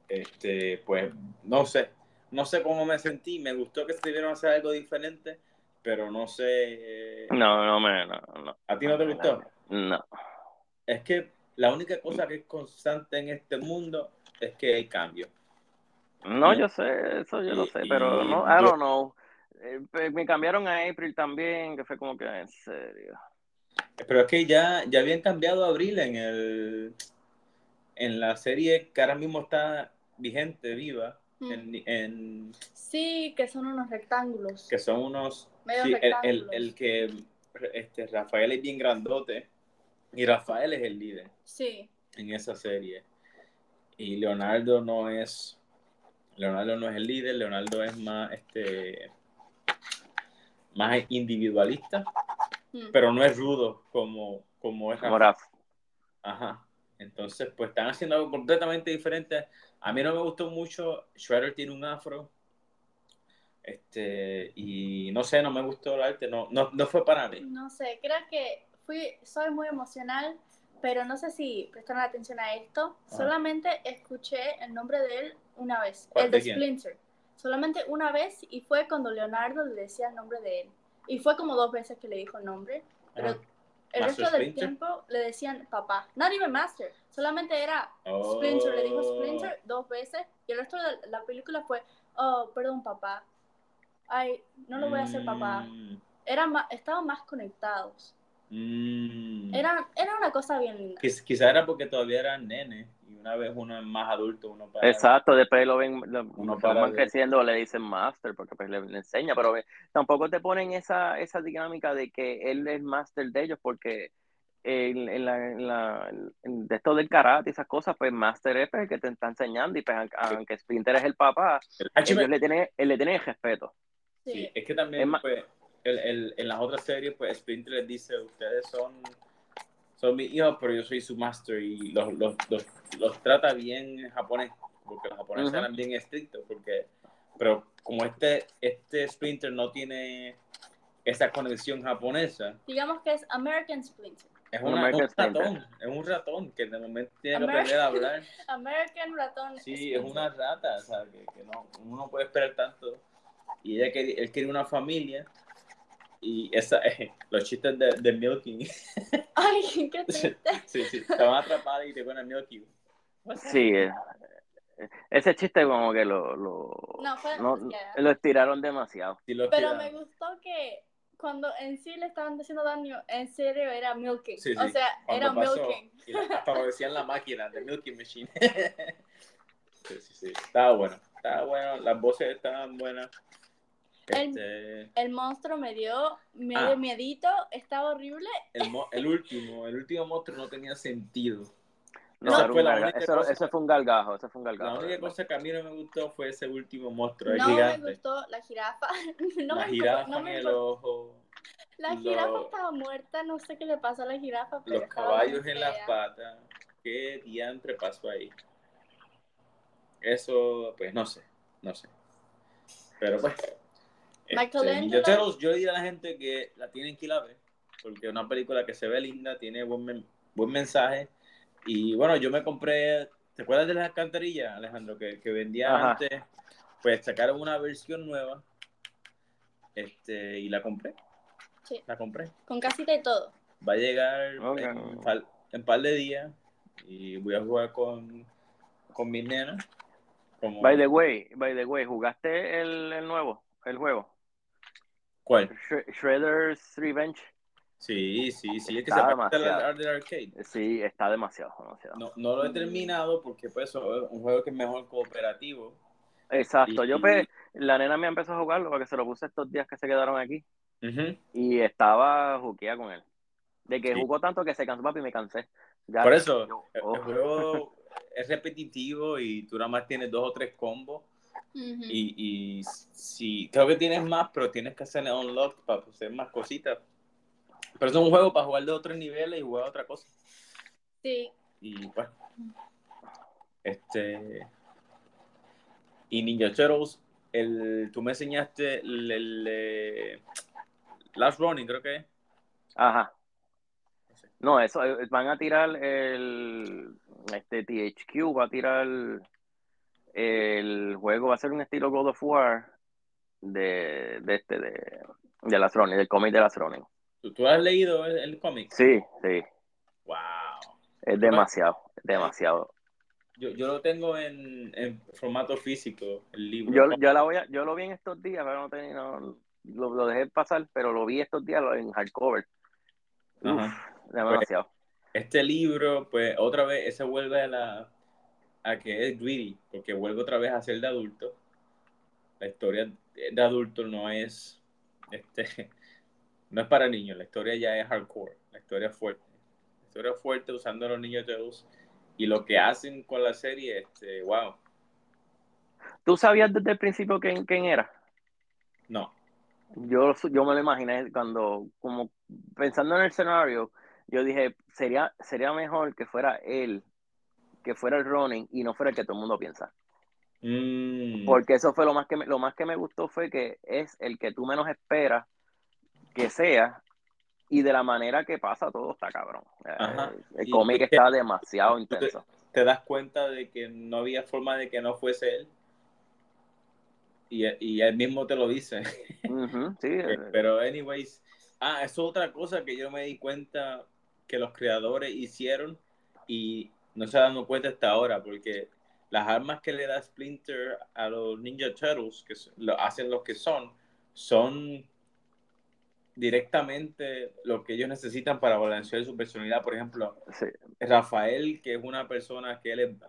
este, pues no sé, no sé cómo me sentí. Me gustó que se debieron hacer algo diferente, pero no sé. eh, No, no me. No, no. ¿A ti no te gustó? No. Es que la única cosa que es constante en este mundo es que hay cambio. No, Y- yo sé, eso yo lo y- sé, pero no, yo- I don't know. Eh, me cambiaron a April también, que fue como que en serio. Pero es que ya, ya habían cambiado a Abril en el en la serie que ahora mismo está vigente, viva, mm. en, en- sí, que son unos rectángulos. que son unos Medio sí, el, el, el que este Rafael es bien grandote y Rafael es el líder Sí, en esa serie y Leonardo no es Leonardo no es el líder Leonardo es más este más individualista mm, pero no es rudo como como es. Ahora, Ajá. Entonces, pues están haciendo algo completamente diferente. A mí no me gustó mucho. Shredder tiene un afro. Este, y no sé, no me gustó el arte. No, no, no fue para mí. no sé, creo que fui, soy muy emocional, pero no sé si prestaron atención a esto. Ajá. Solamente escuché el nombre de él una vez, el de. Splinter. Solamente una vez y fue cuando Leonardo le decía el nombre de él. Y fue como dos veces que le dijo el nombre, pero Ajá. el ¿Master resto del tiempo le decían papá. Not even Master, solamente era Splinter, le dijo Oh. Splinter dos veces y el resto de la película fue, oh, perdón papá. Ay, no lo voy a hacer papá. Mm, Era ma- estaban más conectados. mm. Era, era una cosa bien linda. Quiz- Quizá era porque todavía eran nenes. Una vez uno es más adulto, uno para. exacto, después lo ven, lo, Uno para van creciendo, le dicen master, porque pues le, le enseña, pero ve, tampoco te ponen esa, esa dinámica de que él es master de ellos, porque en, en la, en la- en- de esto del karate y esas cosas, pues master es pues, el que te está enseñando, y pues aunque- Splinter es el papá, ellos le tienen, él le tienen el respeto. Sí. Sí, es que también, pues, el, el- en las otras series, pues, Splinter les dice, ustedes son, son mis hijos, pero yo soy su master, y los, los, los, los trata bien en japonés, porque los japoneses Ujú. eran bien estrictos, porque, pero como este, este Splinter no tiene esa conexión japonesa, Digamos que es American Splinter. es, Un una- American un ratón, Splinter. es un ratón que de momento tiene que American- aprender a hablar. American Ratón. Sí, es Splinter. una rata, o sea, que, que no, uno no puede esperar tanto. Y ella quería, él quería una familia Y esa, los chistes de, de Milky. Ay, qué triste. sí, sí, te van a atrapar y te ponen Milky. Sí, eh, ese chiste como que lo, lo, No, fue no, lo estiraron demasiado. Sí, los Pero me gustó que cuando en sí le estaban diciendo daño, en serio era milking. Sí, O sí, sea, Cuando era pasó, milking. y lo decían la máquina, de Milky Machine. sí, sí, sí. Estaba bueno. Estaba bueno. Las voces estaban buenas. El- Este, El monstruo me dio medio Ah. miedito, estaba horrible. el, el último, el último monstruo no tenía sentido. No, Esa fue la única eso, cosa- eso fue un galgajo, eso fue un La galgajo. única de verdad. cosa que a mí no me gustó fue ese último monstruo, el No me gigante. gustó la jirafa. No la me jirafa gustó- no en me el gustó. ojo, La lo- jirafa estaba muerta, no sé qué le pasó a la jirafa. Pero los caballos en las patas. ¿Qué diantre pasó ahí? Eso, pues no sé, no sé. Pero pues. Michelangelo. Este, Ninja Turtles, yo le diría a la gente que la tienen que ir a ver, porque es una película que se ve linda, tiene buen, men- buen mensaje. Y bueno, yo me compré, ¿te acuerdas de las alcantarillas, Alejandro? Que, que vendían Ajá. antes, pues sacaron una versión nueva. Este, y la compré, Sí, la compré. con casita y todo. Va a llegar Ok. en, par, en par de días y voy a jugar con, con mis nenas. Como, By the way, by the way, ¿jugaste el, el nuevo, el juego? ¿Cuál? Shre- Shredder's Revenge. Sí, sí, sí, es que Está se demasiado. al arcade. Sí, está demasiado, demasiado. No, no lo he terminado porque pues es un juego que es mejor cooperativo. Exacto, Y- yo pues, la nena me empezó a jugarlo porque se lo puse estos días que se quedaron aquí y estaba juqueada con él. De que Sí. jugó tanto que se cansó papi y me cansé. Ya, Por eso, yo- el, oh. el juego es repetitivo y tú nada más tienes dos o tres combos. Y, y si creo que tienes más, pero tienes que hacerle unlock para hacer más cositas. Pero es un juego para jugar de otros niveles y jugar otra cosa. Sí, Y bueno. Este. Y Ninja Turtles, el, tú me enseñaste el, el, Last Running, creo que es. Ajá. No, eso, eh, van a tirar el, este THQ va a tirar el juego, va a ser un estilo God of War de, de este, de, de las Ronin, del cómic de las Ronin. ¿Tú, tú has leído el, el cómic? Sí, sí, Wow. es demasiado, demasiado. Yo, yo lo tengo en, en formato físico, el libro. Yo, yo la voy a, yo lo vi en estos días, pero no tenía, no, lo, lo dejé pasar, pero lo vi estos días en hardcover. Uf, Ajá. demasiado. Este libro, pues otra vez, ese vuelve a la a que es greedy, porque vuelve otra vez a ser de adulto. La historia de adulto no es este no es para niños, la historia ya es hardcore, la historia es fuerte. La historia es fuerte usando a los niños Zeus y lo que hacen con la serie, este, wow. ¿Tú sabías desde el principio quién, quién era? No. Yo, yo me lo imaginé cuando, como pensando en el escenario, yo dije, sería, sería mejor que fuera él, que fuera el Ronin y no fuera el que todo el mundo piensa. Mm, Porque eso fue lo más que me, lo más que me gustó fue que es el que tú menos esperas que sea y de la manera que pasa todo está cabrón. Ajá. Eh, El cómic está demasiado te- intenso. te das cuenta de que no había forma de que no fuese él. Y, y él mismo te lo dice. Ujú, sí, Eh, eh, Pero, anyways, ah, eso es otra cosa que yo me di cuenta que los creadores hicieron y no se han dado cuenta hasta ahora, porque las armas que le da Splinter a los Ninja Turtles, que lo hacen los que son, son directamente lo que ellos necesitan para balancear su personalidad. Por ejemplo, sí. Rafael, que es una persona que él es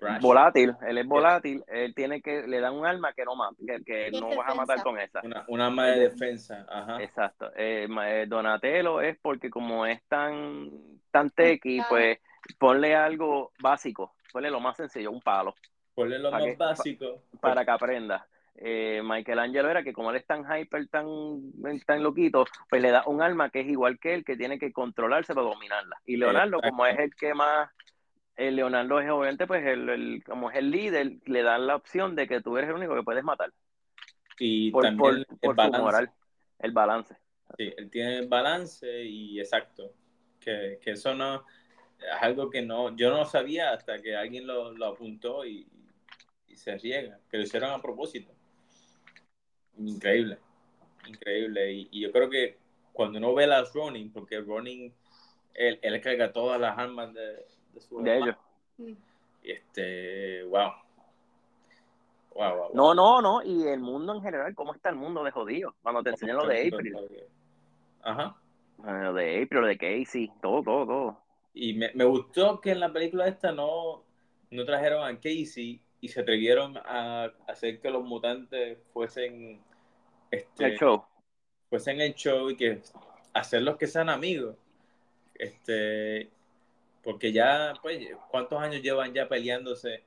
brash, volátil, él es volátil, él tiene que, le dan un arma que no mata, que, no vas a matar con esa. una, una arma de defensa. Ajá. Exacto. Eh, eh, Donatello es porque como es tan, tan tequi, pues ponle algo básico, ponle lo más sencillo, un palo, Ponle lo ¿Pa' más básico. para que aprenda. Eh, Michelangelo era que como él es tan hyper, tan, tan loquito, pues le da un arma que es igual que él, que tiene que controlarse para dominarla. Y Leonardo, Exacto. como es el que más, eh, Leonardo es obviamente, pues el, el- como es el líder, le dan la opción de que tú eres el único que puedes matar. Y Por, también por, el por su moral, el balance. Sí, él tiene balance y exacto. Que, que eso no es algo que no, yo no sabía hasta que alguien lo, lo apuntó y, y se riega, que lo hicieron a propósito. Increíble. increíble. Y, y yo creo que cuando uno ve las Ronin, porque Ronin, él, él carga todas las armas de, de su De ellos. Y este, wow. Wow, wow, wow. No, no, no. Y el mundo en general, ¿cómo está el mundo de jodido? Cuando te enseñan lo de April. Ajá. Lo de April, lo de Casey, todo, todo, todo. Y me, me gustó que en la película esta no, no trajeron a Casey y se atrevieron a hacer que los mutantes fuesen este, El show. fuesen el show y que hacerlos que sean amigos. Este, porque ya, pues, ¿cuántos años llevan ya peleándose?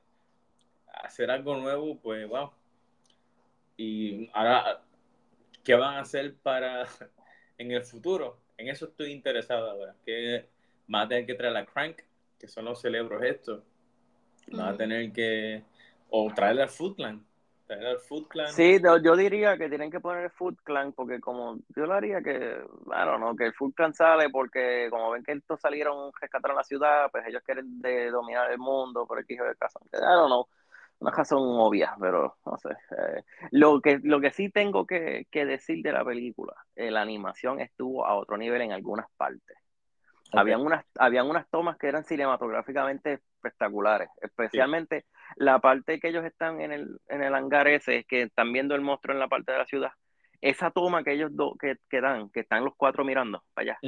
Hacer algo nuevo, pues, wow. Y ahora, ¿qué van a hacer para en el futuro? En eso estoy interesado ahora. Que van a tener que traer a Crank, que son los cerebros estos. Van a tener que, o traer al Foot Clan. Traer al Foot Clan. Sí, yo, yo diría que tienen que poner el Food Clan porque como yo lo haría que, bueno, no, que el Food Clan sale porque como ven que estos salieron, rescataron la ciudad, pues ellos quieren de dominar el mundo por el hijo de casa. I don't know, una razón obvia, pero no sé. Eh, lo que lo que sí tengo que, que decir de la película, eh, la animación estuvo a otro nivel en algunas partes. Habían unas, habían unas tomas que eran cinematográficamente espectaculares, especialmente la parte que ellos están en el, en el hangar ese, que están viendo el monstruo en la parte de la ciudad. Esa toma que ellos do, que, que dan, que están los cuatro mirando para allá,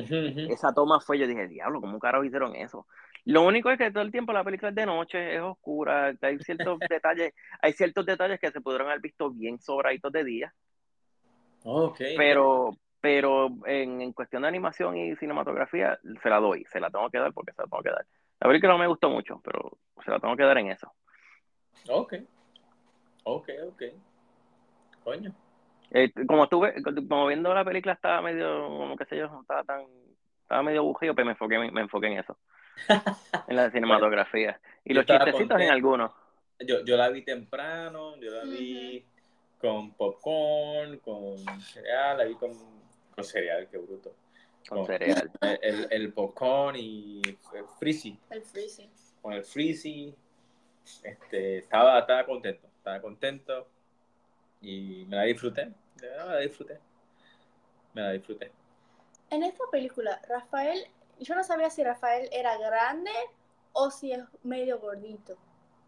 esa toma fue, yo dije, diablo, ¿cómo carajo hicieron eso? Lo único es que todo el tiempo la película es de noche, es oscura, hay ciertos detalles, hay ciertos detalles que se pudieron haber visto bien sobraditos de día, Ok. pero, pero en, en cuestión de animación y cinematografía, se la doy, se la tengo que dar porque se la tengo que dar. La película no me gustó mucho, pero se la tengo que dar en eso. Ok. Ok, ok. Coño. Eh, como estuve, como viendo la película estaba medio, como qué sé yo, estaba tan, estaba medio aburrido, pues me enfoqué, me enfoqué en eso, en la cinematografía. Y Yo los chistecitos en algunos. Yo, yo la vi temprano, yo la vi con popcorn, con cereal, la vi con, con cereal, qué bruto. Con cereal. El, el, el popcorn y el frizzy, El freezing. con el frizzy. Este, estaba, estaba contento, estaba contento y me la disfruté, de verdad me la disfruté. Me la disfruté. En esta película, Rafael, yo no sabía si Rafael era grande o si es medio gordito.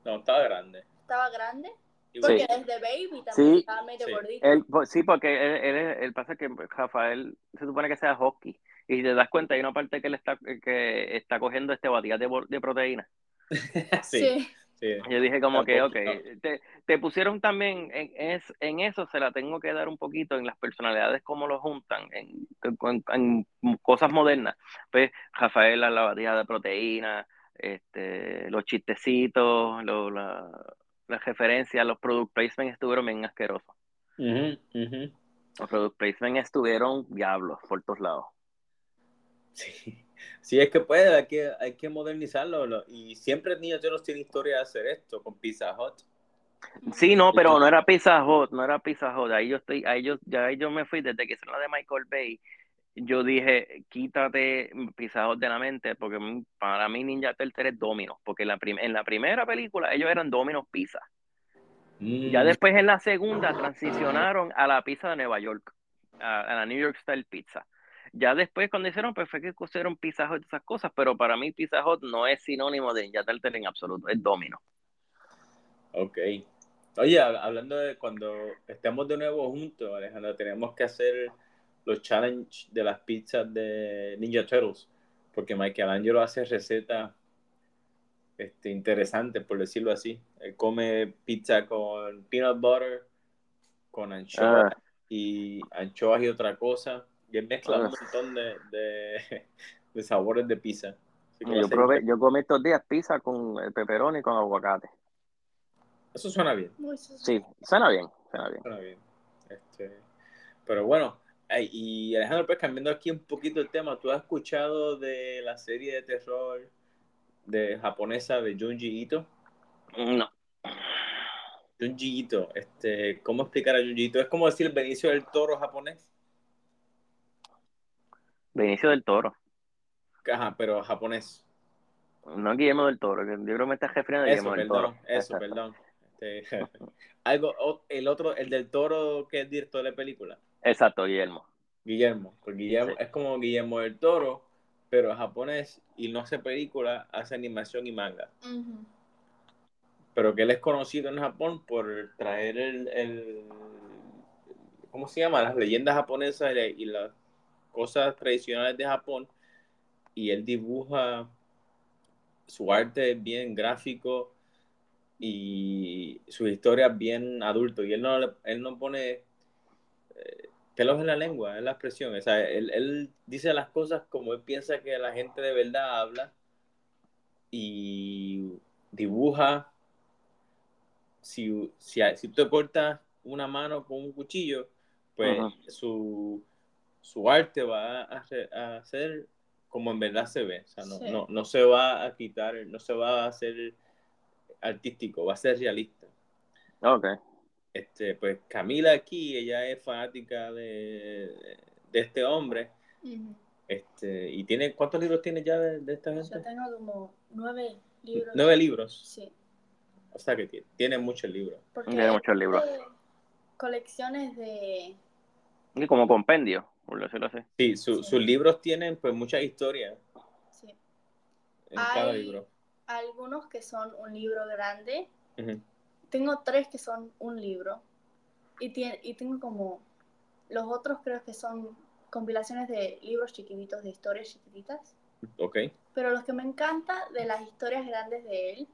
No, estaba grande. ¿Estaba grande? Porque Sí. desde Baby también Sí. estaba medio Sí. gordito. Él, pues, sí, porque él, él, es- él pasa que Rafael se supone que sea hockey. Y si te das cuenta, hay una parte que él está, que está cogiendo este batidas de, de proteína. sí, Sí. Yo dije como que, ok, te, te pusieron también, en, es, en eso se la tengo que dar un poquito, en las personalidades, cómo lo juntan, en, en- en cosas modernas. Pues Rafael, la batida de proteína, este, los chistecitos, lo- la, las referencias, los product placement estuvieron bien asquerosos. Los product placement estuvieron diablos por todos lados. Sí. Sí, es que puede, hay que, hay que modernizarlo. lo- Y siempre Niños Turtles tiene historia de hacer esto con Pizza Hut. Sí, no, pero no era Pizza Hut, no era Pizza Hut. Ahí yo estoy, ahí yo, ya ahí yo me fui desde que hicieron la de Michael Bay. Yo dije, quítate Pizza Hut de la mente, porque para mí Ninja Turtles es Domino's, porque en la, en la primera película ellos eran Domino's Pizza. Mm. Ya después en la segunda transicionaron a la pizza de Nueva York, a, a la New York Style Pizza. Ya después cuando hicieron, pues fue que pusieron Pizza Hut y esas cosas, pero para mí Pizza Hut no es sinónimo de Ninja Turtles en absoluto, es Domino. Ok. Oye, hab- hablando de cuando estemos de nuevo juntos, Alejandra, tenemos que hacer los challenge de las pizzas de Ninja Turtles, porque Michelangelo hace recetas este, interesantes, por decirlo así. Él come pizza con peanut butter, con anchoas Ah. y anchoas y otra cosa. Y él mezcla un Ah. montón de, de, de sabores de pizza. Yo probé, yo comí estos días pizza con el pepperoni y con aguacate. Eso suena bien. Sí, suena bien, suena bien. Suena bien. Este, pero bueno, y Alejandro, pues cambiando aquí un poquito el tema, ¿tú has escuchado de la serie de terror de japonesa de Junji Ito? No. Junji Ito, este, ¿cómo explicar a Junji Ito? Es como decir el Benicio del Toro japonés. Benicio del Toro. Ajá, pero japonés. No Guillermo del Toro, que yo creo que me estás refiriendo a Eso, Guillermo del Toro. eso, perdón. Este, algo, el otro, el del toro que es director de película, Exacto, Guillermo. Guillermo. Pues Guillermo Sí. es como Guillermo del Toro, pero es japonés y no hace película, hace animación y manga. Pero que él es conocido en Japón por traer el, el- ¿cómo se llama? Las leyendas japonesas y, la- y las cosas tradicionales de Japón. Y él dibuja, su arte es bien gráfico y sus historias bien adulto. Y él no, le- él no pone eh, pelos en la lengua, es la expresión. O sea, él, él dice las cosas como él piensa que la gente de verdad habla y dibuja. Si, si, si tú te cortas una mano con un cuchillo, pues su, su arte va a, re- a ser como en verdad se ve. O sea, no, Sí. no, no se va a quitar, no se va a hacer artístico, va a ser realista. Ok. Este, pues Camila aquí, ella es fanática de, de este hombre. Este, y tiene, ¿cuántos libros tiene ya de, de esta Yo gente? tengo como nueve libros. Nueve libros. Sí. O sea que tiene, tiene muchos libros. Porque Tiene muchos libros. colecciones de... Y como compendio, por decirlo así. Sí, su- Sí. sus libros tienen pues muchas historias Sí. en cada Hay- libro. Algunos que son un libro grande. Ujú. Tengo tres que son un libro. Y, tie- y tengo como... Los otros creo que son compilaciones de libros chiquititos, de historias chiquititas. Ok. Pero lo que me encanta de las historias grandes de él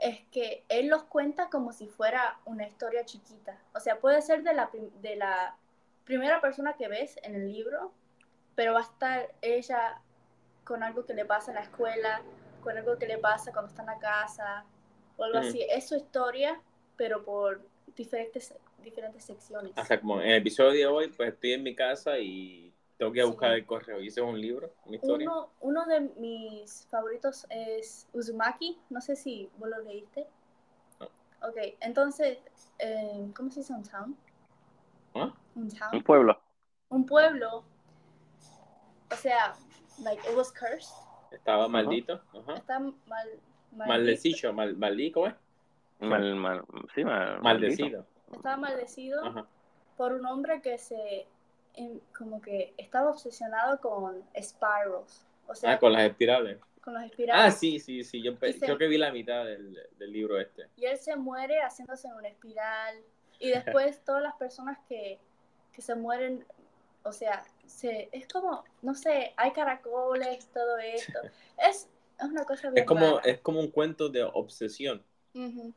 es que él los cuenta como si fuera una historia chiquita. O sea, puede ser de la, prim- de la primera persona que ves en el libro, pero va a estar ella con algo que le pasa en la escuela, con algo que le pasa cuando está en la casa, o algo así. Es su historia, pero por diferentes, diferentes secciones. Hasta como en el episodio de hoy, pues estoy en mi casa y tengo que ir a Sí. buscar el correo. Y ese es un libro, una historia. Uno, uno de mis favoritos es Uzumaki. No sé si vos lo leíste. No. Ok, entonces, eh, ¿cómo se dice un town? ¿Ah? Un Un town. pueblo. Un pueblo. O sea, like it was cursed. Estaba maldito. Ajá. Está mal. Maldecido, mal, maldí, ¿cómo es? Mal, mal, sí, mal, Maldecido. Estaba maldecido Ajá. por un hombre que se. em, como que estaba obsesionado con spirals. O sea, Ah, con las espirales. con los espirales. Ah, sí, sí, sí. Yo se- creo que vi la mitad del, del libro este. Y él se muere haciéndose una espiral. Y después todas las personas que, que se mueren, o sea, se, es como, no sé, hay caracoles, todo esto. Es, es una cosa bien Es como, rara. es como un cuento de obsesión. Cuando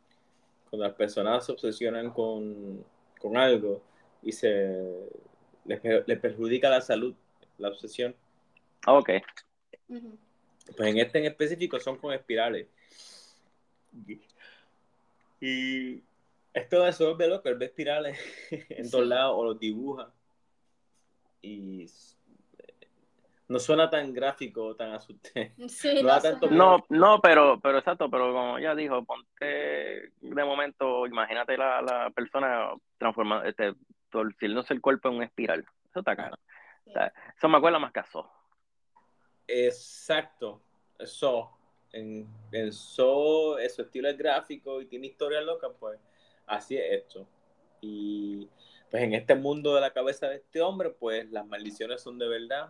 las personas se obsesionan con, con algo y se les, les perjudica la salud, la obsesión. Ok. Ujú. Pues en este en específico son con espirales. Y esto de eso es loco, él ve espirales en todos Sí. lados o los dibuja. Y no suena tan gráfico, tan. Sí, No no, da tanto suena- No, no, pero, pero exacto, pero como ya dijo, ponte de momento, imagínate la, la persona transformando, este, torciéndose el cuerpo en una espiral. Eso está caro. Sí. Eso me acuerda más que a Saw. Exacto. Eso. En, en So, su estilo es gráfico y tiene historias locas, pues así es esto. Y pues en este mundo de la cabeza de este hombre, pues las maldiciones son de verdad.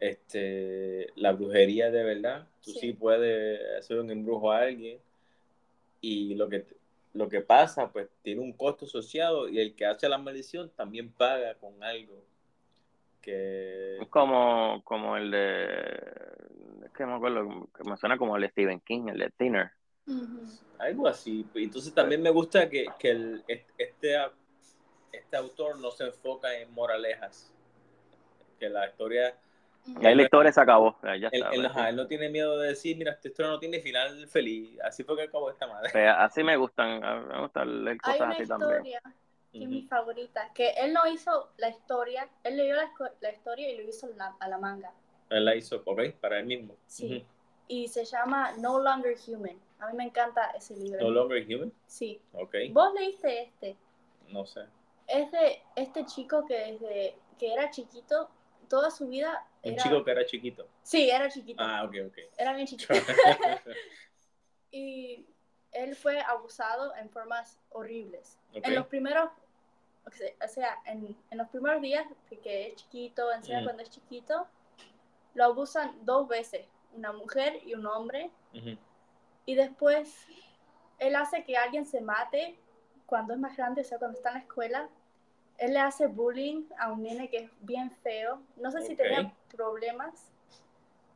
Este, la brujería de verdad. Tú sí, Sí. puedes hacer un embrujo a alguien. Y lo que, lo que pasa, pues tiene un costo asociado y el que hace la maldición también paga con algo. Que Es como, como el de, es que me acuerdo, que me suena como el de Stephen King, el de Thinner. Ujú. Algo así. Entonces también me gusta que, que el- este, este autor no se enfoca en moralejas. Que la historia. Y ahí la historia se acabó, ya está. él- pues, ajá, él no tiene miedo de decir, mira, esta historia no tiene final feliz. Así fue que acabó esta madre. Así me gustan, me gusta leer Hay cosas una así también. historia que es mi favorita, que él no hizo la historia, él leyó la, la historia y lo hizo la- a la manga. Él la hizo, ok, para él mismo. Sí. Y se llama No Longer Human. A mí me encanta ese libro. No Longer Human, Sí. ok, ¿Vos leíste este? no sé. Es de este chico que desde que era chiquito, toda su vida Un era... chico que era chiquito. Sí, era chiquito. Ah, ok, ok. Era bien chiquito. y él fue abusado en formas horribles. Ok. En los primeros, o sea, en, en los primeros días que es chiquito, enseña Mm. cuando es chiquito, lo abusan dos veces, una mujer y un hombre, Ujú. y después él hace que alguien se mate cuando es más grande, o sea, cuando está en la escuela. Él le hace bullying a un nene que es bien feo. No sé si Ok. tenía problemas,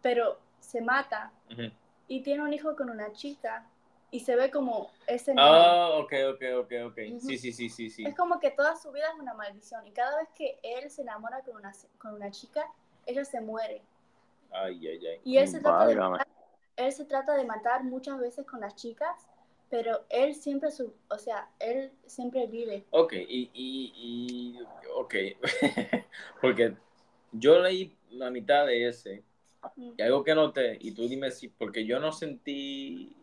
pero se mata Ujú. y tiene un hijo con una chica y se ve como ese nene. Ah, ok, ok, ok, ok. Ujú. Sí, sí, sí, sí, sí. Es como que toda su vida es una maldición y cada vez que él se enamora con una, con una chica, ella se muere. Ay, ay, ay. Y él se, trata de matar, él se trata de matar muchas veces con las chicas, pero él siempre, su, o sea, él siempre vive. Ok, y, y, y ok, porque yo leí la mitad de ese, y algo que noté, y tú dime si, porque yo no sentí,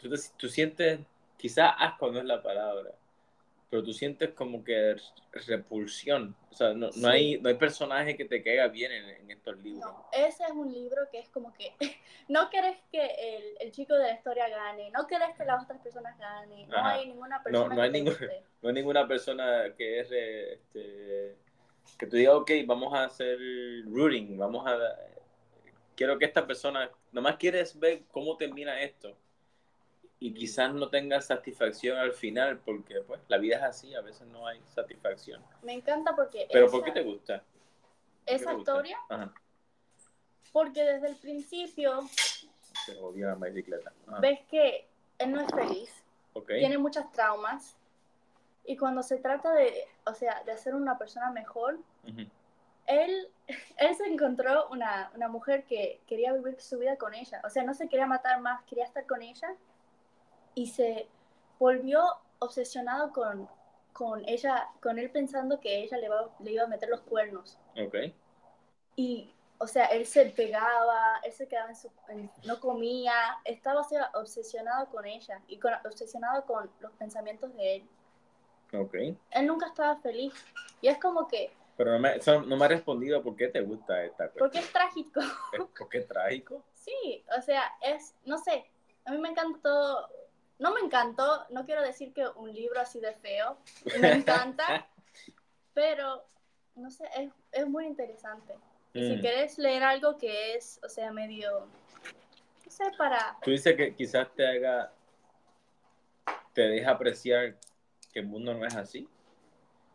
tú, te- tú sientes, quizás asco no es la palabra, pero tú sientes como que repulsión, o sea, no, no hay, no hay personaje que te caiga bien en, en estos libros. No, ese es un libro que es como que no querés que el, el chico de la historia gane, no querés que las otras personas ganen, no Ajá. hay ninguna persona no hay que ningún-. No hay ninguna persona que es, este, que tú digas, ok, vamos a hacer rooting, vamos a, quiero que esta persona, nomás quieres ver cómo termina esto y quizás no tenga satisfacción al final porque pues la vida es así, a veces no hay satisfacción. Me encanta porque Pero esa, ¿por qué te gusta? ¿Por qué esa te gusta? historia, Ajá, porque desde el principio se jodió la bicicleta. Ajá, ves que él no es feliz, ok. tiene muchos traumas y cuando se trata de, o sea, de hacer una persona mejor, Ujú. él, él se encontró una, una mujer que quería vivir su vida con ella. O sea, no se quería matar más, quería estar con ella. Y se volvió obsesionado con, con ella, con él pensando que ella le, va- le iba a meter los cuernos. Ok, Y, o sea, él se pegaba, él se quedaba en su... en- no comía, estaba o sea, obsesionado con ella y con, obsesionado con los pensamientos de él. ok. Él nunca estaba feliz. Y es como que, Pero no me, no me ha respondido por qué te gusta esta cuestión. porque es trágico. ¿Por qué es trágico? Sí, o sea, es, no sé, a mí me encantó, no me encantó, no quiero decir que un libro así de feo, me encanta, pero, no sé, es, es muy interesante. Y si Mm. quieres leer algo que es, o sea, medio, no sé, para, Tú dices que quizás te haga, te deja apreciar que el mundo no es así.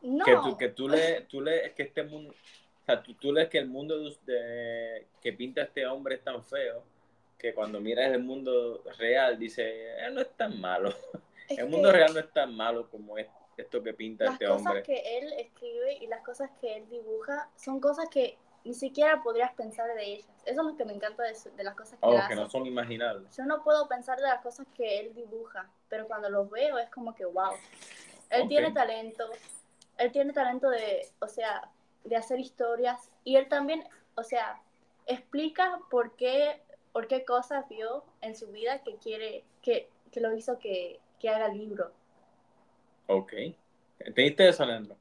no, Que tú, que tú lees, tú lees que este mundo, o sea, tú, tú lees que el mundo de, de- que pinta este hombre es tan feo que cuando miras el mundo real dice, "Eh, no es tan malo. es El mundo real no es tan malo como es esto que pinta las este cosas hombre. que él escribe y las cosas que él dibuja son cosas que ni siquiera podrías pensar de ellas. Eso es lo que me encanta de, de las cosas que Oh, él que hace. no son imaginables. Yo no puedo pensar de las cosas que él dibuja, pero cuando los veo es como que wow. Él Ok. tiene talento, él tiene talento de, o sea, de hacer historias y él también, o sea, explica por qué, por qué cosas vio en su vida que quiere, que, que lo hizo que, que haga el libro. Ok. ¿Te diste eso, Leandro?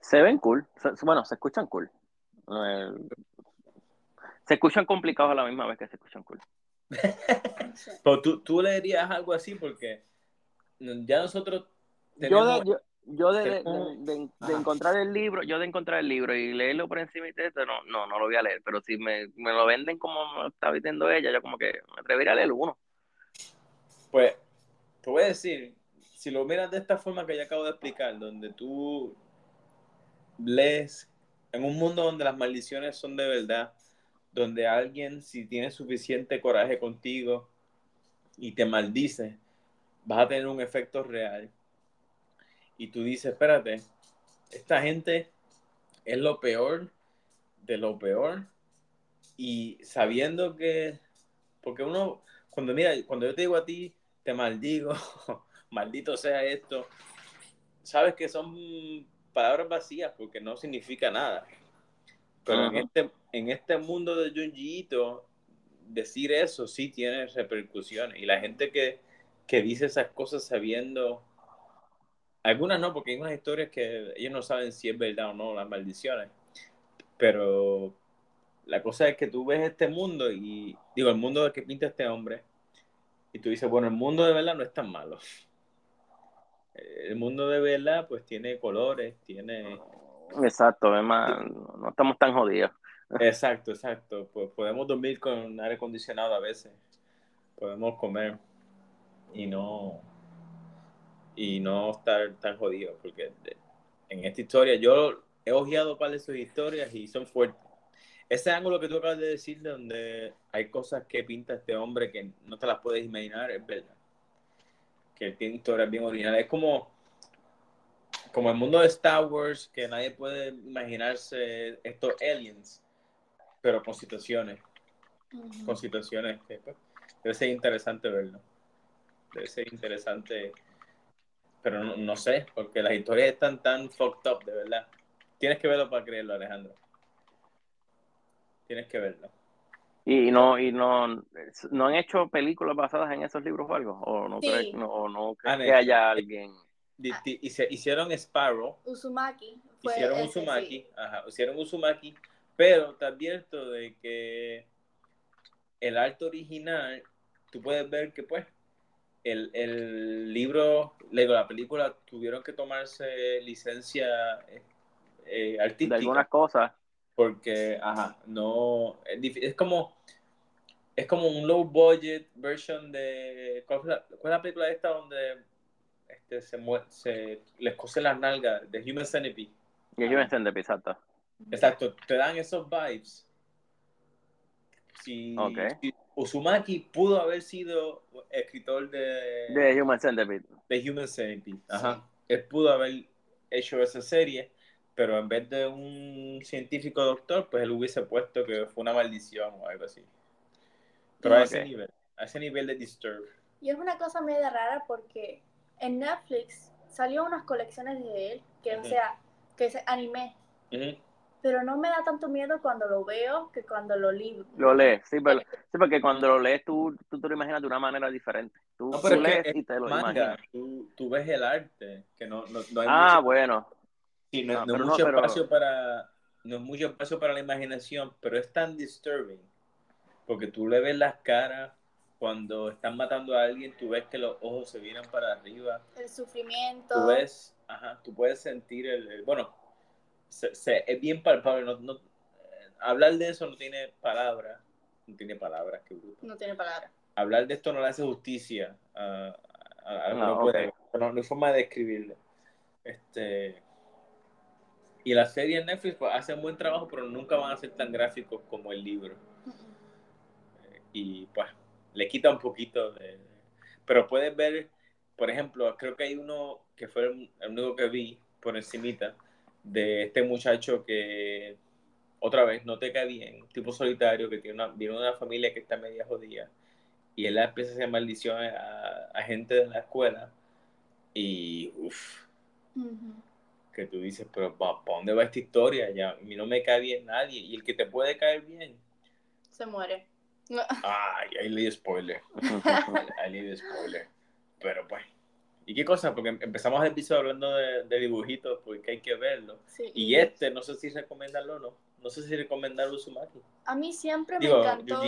Se ven cool. Se- bueno, se escuchan cool. Eh, se escuchan complicados a la misma vez que se escuchan cool. Pero tú, tú leerías algo así porque ya nosotros Yo tenemos... de, yo, yo de, de- de- encontrar el libro, yo de encontrar el libro y leerlo por encima y de esto, no, no, no lo voy a leer. Pero si me, me lo venden como me lo está vendiendo ella, yo como que me atrevería a leer uno. Pues, te voy a decir, si lo miras de esta forma que ya acabo de explicar, donde tú lees en un mundo donde las maldiciones son de verdad, donde alguien, si tiene suficiente coraje contigo y te maldice, vas a tener un efecto real. Y tú dices, espérate, esta gente es lo peor de lo peor. Y sabiendo que, porque uno, cuando mira, cuando yo te digo a ti, te maldigo, maldito sea esto, sabes que son palabras vacías porque no significa nada. Pero en este, en este mundo de Junji Ito, decir eso sí tiene repercusiones. Y la gente que, que dice esas cosas sabiendo, algunas no, porque hay unas historias que ellos no saben si es verdad o no, las maldiciones. Pero la cosa es que tú ves este mundo y, digo, el mundo que pinta este hombre, y tú dices, bueno, el mundo de verdad no es tan malo. El mundo de verdad pues tiene colores, tiene... Exacto, además no estamos tan jodidos. Exacto, exacto. Pues podemos dormir con aire acondicionado a veces. Podemos comer y no y no estar tan jodidos porque en esta historia yo he ojeado par de sus historias y son fuertes. Ese ángulo que tú acabas de decir, donde hay cosas que pinta este hombre que no te las puedes imaginar, es verdad. Que tiene historias bien originales. Es como, como el mundo de Star Wars, que nadie puede imaginarse estos aliens, pero con situaciones. Con situaciones que pues, debe ser interesante verlo. Debe ser interesante. Pero no, no sé, porque las historias están tan fucked up, de verdad. Tienes que verlo para creerlo, Alejandro. Tienes que verlo. Y no, y no, no han hecho películas basadas en esos libros o algo, o no crees, no, no crees que haya alguien. Hicieron Sparrow. Uzumaki. hicieron Uzumaki, ajá, hicieron Uzumaki, pero te advierto de que el arte original, tú puedes ver que pues el, el libro, la película tuvieron que tomarse licencia eh, artística. De algunas cosas. Porque, ajá, no, es, como, es como un low budget version de, ¿cuál es la, película esta donde este, se, se les cose las nalgas? De Human Centipede. De Human Centipede, exacto. Exacto, te dan esos vibes. Si, okay. Uzumaki pudo haber sido escritor de... De Human Centipede. De Human Centipede, ajá. Él pudo haber hecho esa serie pero en vez de un científico doctor, pues él hubiese puesto que fue una maldición o algo así. Pero a ese nivel, a ese nivel de disturb. Y es una cosa media rara porque en Netflix salió unas colecciones de él, que o sea, que es anime. Pero no me da tanto miedo cuando lo veo que cuando lo leo. Lo lees, sí, pero, sí, porque cuando lo lees tú, tú te lo imaginas de una manera diferente. Tú, no, lees y te lo imaginas. Tú, tú, ves el arte, que no, no, no hay Ah, bueno Sí, no, es mucho espacio para, no es mucho espacio para la imaginación, pero es tan disturbing. Porque tú le ves las caras cuando están matando a alguien, tú ves que los ojos se vienen para arriba. El sufrimiento. Tú ves, ajá, tú puedes sentir el, bueno, se, es bien palpable. No, hablar de eso no tiene palabras, no tiene palabras, qué bruto. No tiene palabras. Hablar de esto no le hace justicia a, a, no, puede, no, no, hay forma de describirlo. Este, y la serie en Netflix pues, hace un buen trabajo, pero nunca van a ser tan gráficos como el libro. y pues le quita un poquito de... Pero puedes ver, por ejemplo, creo que hay uno que fue el, único que vi por encimita, de este muchacho que otra vez no te cae bien, tipo solitario, que tiene una, viene de una familia que está media jodida, y él empieza a hacer maldiciones a, gente de la escuela, y uff, que tú dices, pero ¿para dónde va esta historia? Ya, a mí no me cae bien nadie. Y el que te puede caer bien. Se muere. Ay, ahí le di spoiler. ahí le di spoiler. Pero pues. ¿Y qué cosa? Porque empezamos el episodio hablando de, dibujitos, porque hay que verlo. y, este, no sé si recomendarlo o no. No sé si recomendar Uzumaki. A mí siempre me encantó.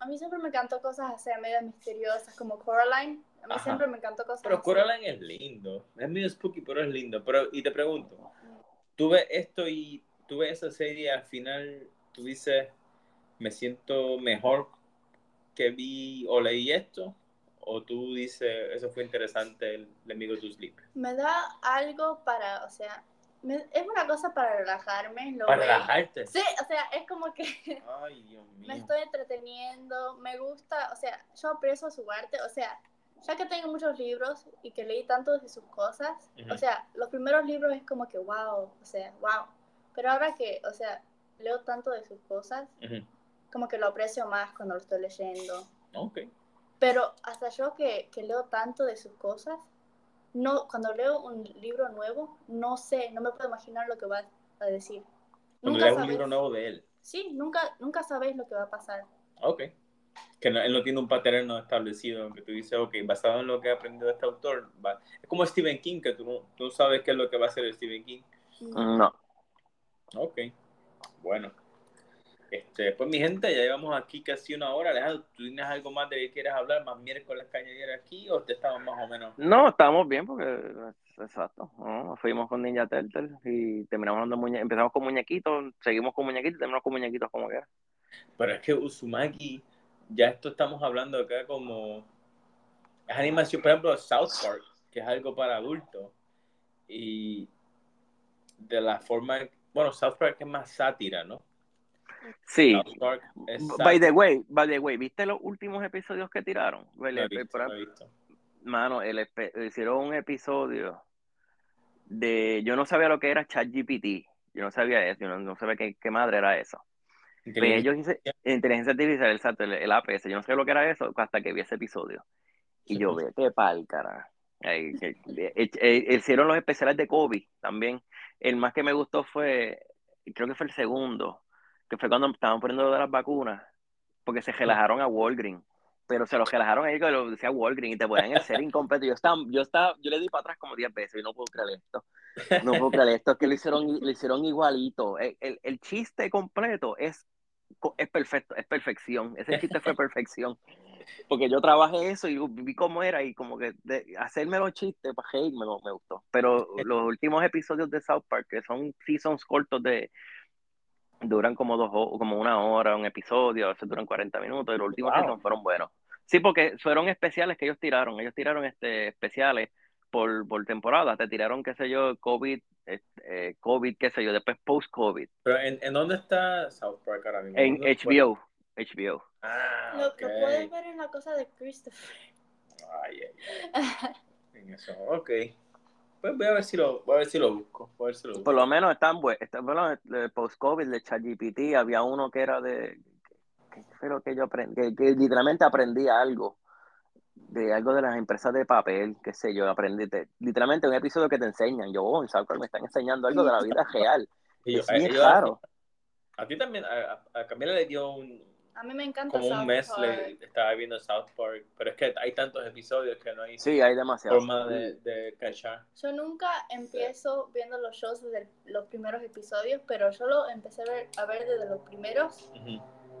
A mí siempre me encantó cosas así, medio misteriosas, como Coraline. A mí siempre me encantó cosas Pero Coraline es lindo. Es medio spooky, pero es lindo. Pero, y te pregunto, ¿tú ves esto y tú ves esa serie al final, tú dices, me siento mejor que vi o leí esto? ¿O tú dices, eso fue interesante, el enemigo to Sleep? Me da algo para, o sea, es una cosa para relajarme. ¿Para relajarte? Sí, o sea, es como que Ay, Dios mío. me estoy entreteniendo, me gusta, o sea, yo aprecio su arte, o sea, ya que tengo muchos libros y que leí tantos de sus cosas, o sea, los primeros libros es como que wow, o sea, wow. Pero ahora que, o sea, leo tanto de sus cosas, como que lo aprecio más cuando lo estoy leyendo. Ok. Pero hasta yo que, que leo tanto de sus cosas, no, cuando leo un libro nuevo, no sé, no me puedo imaginar lo que va a decir. Cuando lees un libro nuevo de él. Sí, nunca, nunca sabes lo que va a pasar. Ok que él no tiene un patrón establecido, que tú dices, ok, basado en lo que ha aprendido este autor, va. es como Stephen King, que tú no tú sabes qué es lo que va a hacer Stephen King. No. Ok, bueno. Este, pues mi gente, ya llevamos aquí casi una hora. Alejandro, ¿tú tienes algo más de que quieres hablar? ¿Más miércoles que añadir aquí o te estamos más o menos? No, estamos bien porque, exacto, ¿no? fuimos con Ninja Turtle y terminamos hablando muñe empezamos con muñequitos, seguimos con muñequitos y terminamos con muñequitos como que Pero es que Uzumaki, ya esto estamos hablando acá como... Es animación, por ejemplo, South Park, que es algo para adultos. Y de la forma... Bueno, South Park es más sátira, ¿no? Sí. By the way, by the way, ¿viste los últimos episodios que tiraron? Mano, el, hicieron un episodio de. Yo no sabía lo que era ChatGPT. Yo no sabía eso. Yo no, sabía qué, madre era eso. Pero ellos inteligencia artificial, exacto, el, APS. Yo no sabía lo que era eso hasta que vi ese episodio. Y yo, qué pal, cara. Hicieron los especiales de COVID también. El más que me gustó fue, creo que fue el segundo, que fue cuando estaban poniendo de las vacunas, porque se relajaron a Walgreens, pero se lo relajaron a ellos que lo decía Walgreens y te ponían el ser incompleto. Yo estaba, yo estaba, yo le di para atrás como 10 veces y no puedo creer esto. No puedo creer esto, que lo hicieron, lo hicieron igualito. El, el, el chiste completo es, es perfecto, es perfección. Ese chiste fue perfección. Porque yo trabajé eso y vi cómo era y como que de, hacerme los chistes para me, me gustó. Pero los últimos episodios de South Park, que son seasons cortos de duran como dos como una hora un episodio, a veces duran 40 minutos, y los últimos fueron buenos. Sí, porque fueron especiales que ellos tiraron, ellos tiraron este especiales por, por temporada, te tiraron, qué sé yo, COVID, este, COVID, qué sé yo, después post-COVID. ¿Pero en, en, dónde está South Park ahora mismo? En HBO, HBO. Ah, lo, que puedes ver en la cosa de Christopher. Ay, en eso, ok. Pues voy a ver si lo, voy a ver si lo busco. Por lo menos están buenos. Bueno, post-COVID de ChatGPT había uno que era de. Que lo que yo aprendí? Que, literalmente aprendí algo. De algo de las empresas de papel, qué sé yo, aprendí. literalmente un episodio que te enseñan. Yo, oh, en me están enseñando algo de la vida real. Y es bien raro. A, ti también, a, a Camila le dio un, a mí me encanta Como un mes le, estaba viendo South Park, pero es que hay tantos episodios que no hay, sí, hay forma de, de cachar. Yo nunca empiezo viendo los shows desde los primeros episodios, pero yo lo empecé a ver, a ver desde los primeros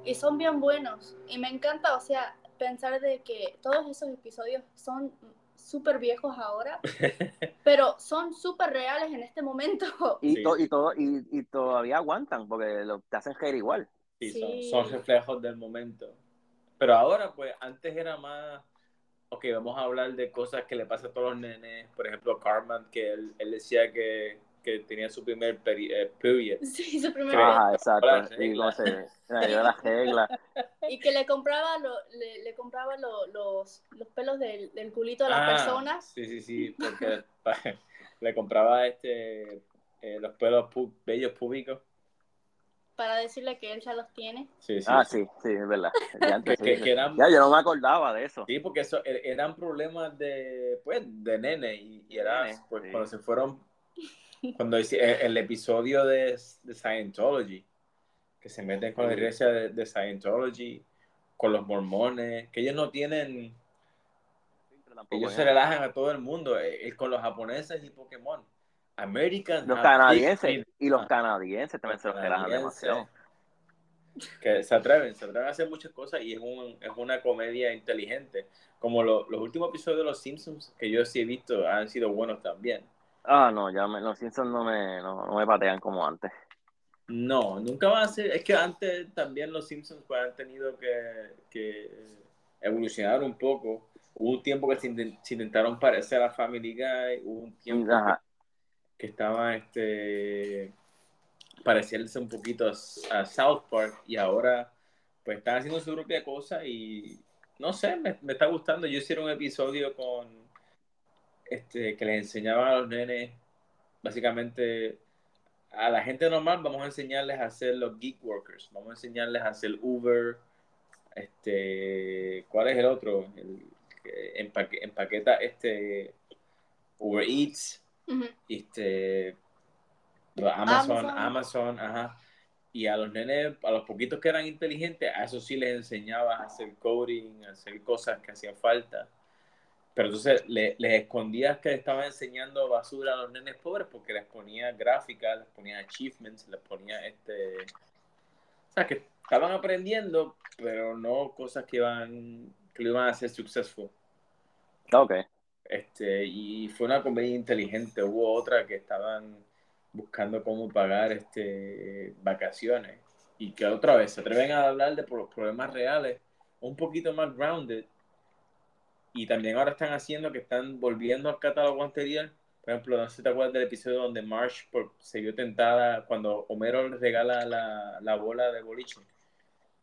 y son bien buenos. Y me encanta, o sea, pensar de que todos esos episodios son súper viejos ahora, pero son súper reales en este momento. Y, y, todo, y, y, todavía aguantan, porque lo, te hacen reír igual. Sí, Son, reflejos del momento. Pero ahora, pues, antes era más, ok, vamos a hablar de cosas que le pasa a todos los nenes. Por ejemplo, Carmen, que él, decía que, que, tenía su primer eh, period. Sí, su primer Ajá, exacto. Y no sé, la regla. Y que le compraba, lo, le, le compraba lo, los, los pelos del, del culito a las ah, personas. Sí, sí, sí, porque le compraba este, eh, los pelos bellos públicos para decirle que él ya los tiene. Sí, sí, ah, sí, sí, es verdad. ya, yo no me acordaba de eso. Sí, porque eso e, eran problemas de, pues, de nene y, era, pues, cuando se fueron, cuando e, el, episodio de, de, Scientology, que se meten con la iglesia de, Scientology, con los mormones, que ellos no tienen, ellos se relajan a todo el mundo, eh, con los japoneses y Pokémon American. Los canadienses. Y los canadienses también se los relajan demasiado. Que se atreven, se atreven a hacer muchas cosas y es, un, es una comedia inteligente. Como los últimos episodios de Los Simpsons, que yo sí he visto, han sido buenos también. Ah, no, ya los Simpsons no me, no, me patean como antes. No, nunca van a ser. Es que antes también los Simpsons pues, han tenido que, que evolucionar un poco. Hubo un tiempo que se, intentaron parecer a Family Guy, hubo un tiempo que estaba este parecerse un poquito a, South Park y ahora pues están haciendo su propia cosa y no sé, me, está gustando. Yo hicieron un episodio con este que les enseñaban a los nenes básicamente a la gente normal vamos a enseñarles a hacer los geek workers, vamos a enseñarles a hacer Uber, este, ¿cuál es el otro? El que empaqueta este Uber Eats, este, Amazon, Amazon, ajá. Y a los nenes, a los poquitos que eran inteligentes, a eso sí les enseñaba a hacer coding, a hacer cosas que hacían falta. Pero entonces les escondías que estaban enseñando basura a los nenes pobres porque les ponía gráficas, les ponía achievements, les ponía este. O sea, que estaban aprendiendo, pero no cosas que iban que lo iban a hacer successful. Ok. Este, y fue una comedia inteligente. Hubo otra que estaban buscando cómo pagar este, vacaciones. Y que otra vez se atreven a hablar de pro- problemas reales, un poquito más grounded. Y también ahora están haciendo que están volviendo al catálogo anterior. Por ejemplo, no sé si te acuerdas del episodio donde Marsh por- se vio tentada cuando Homero le regala la, la bola de boliche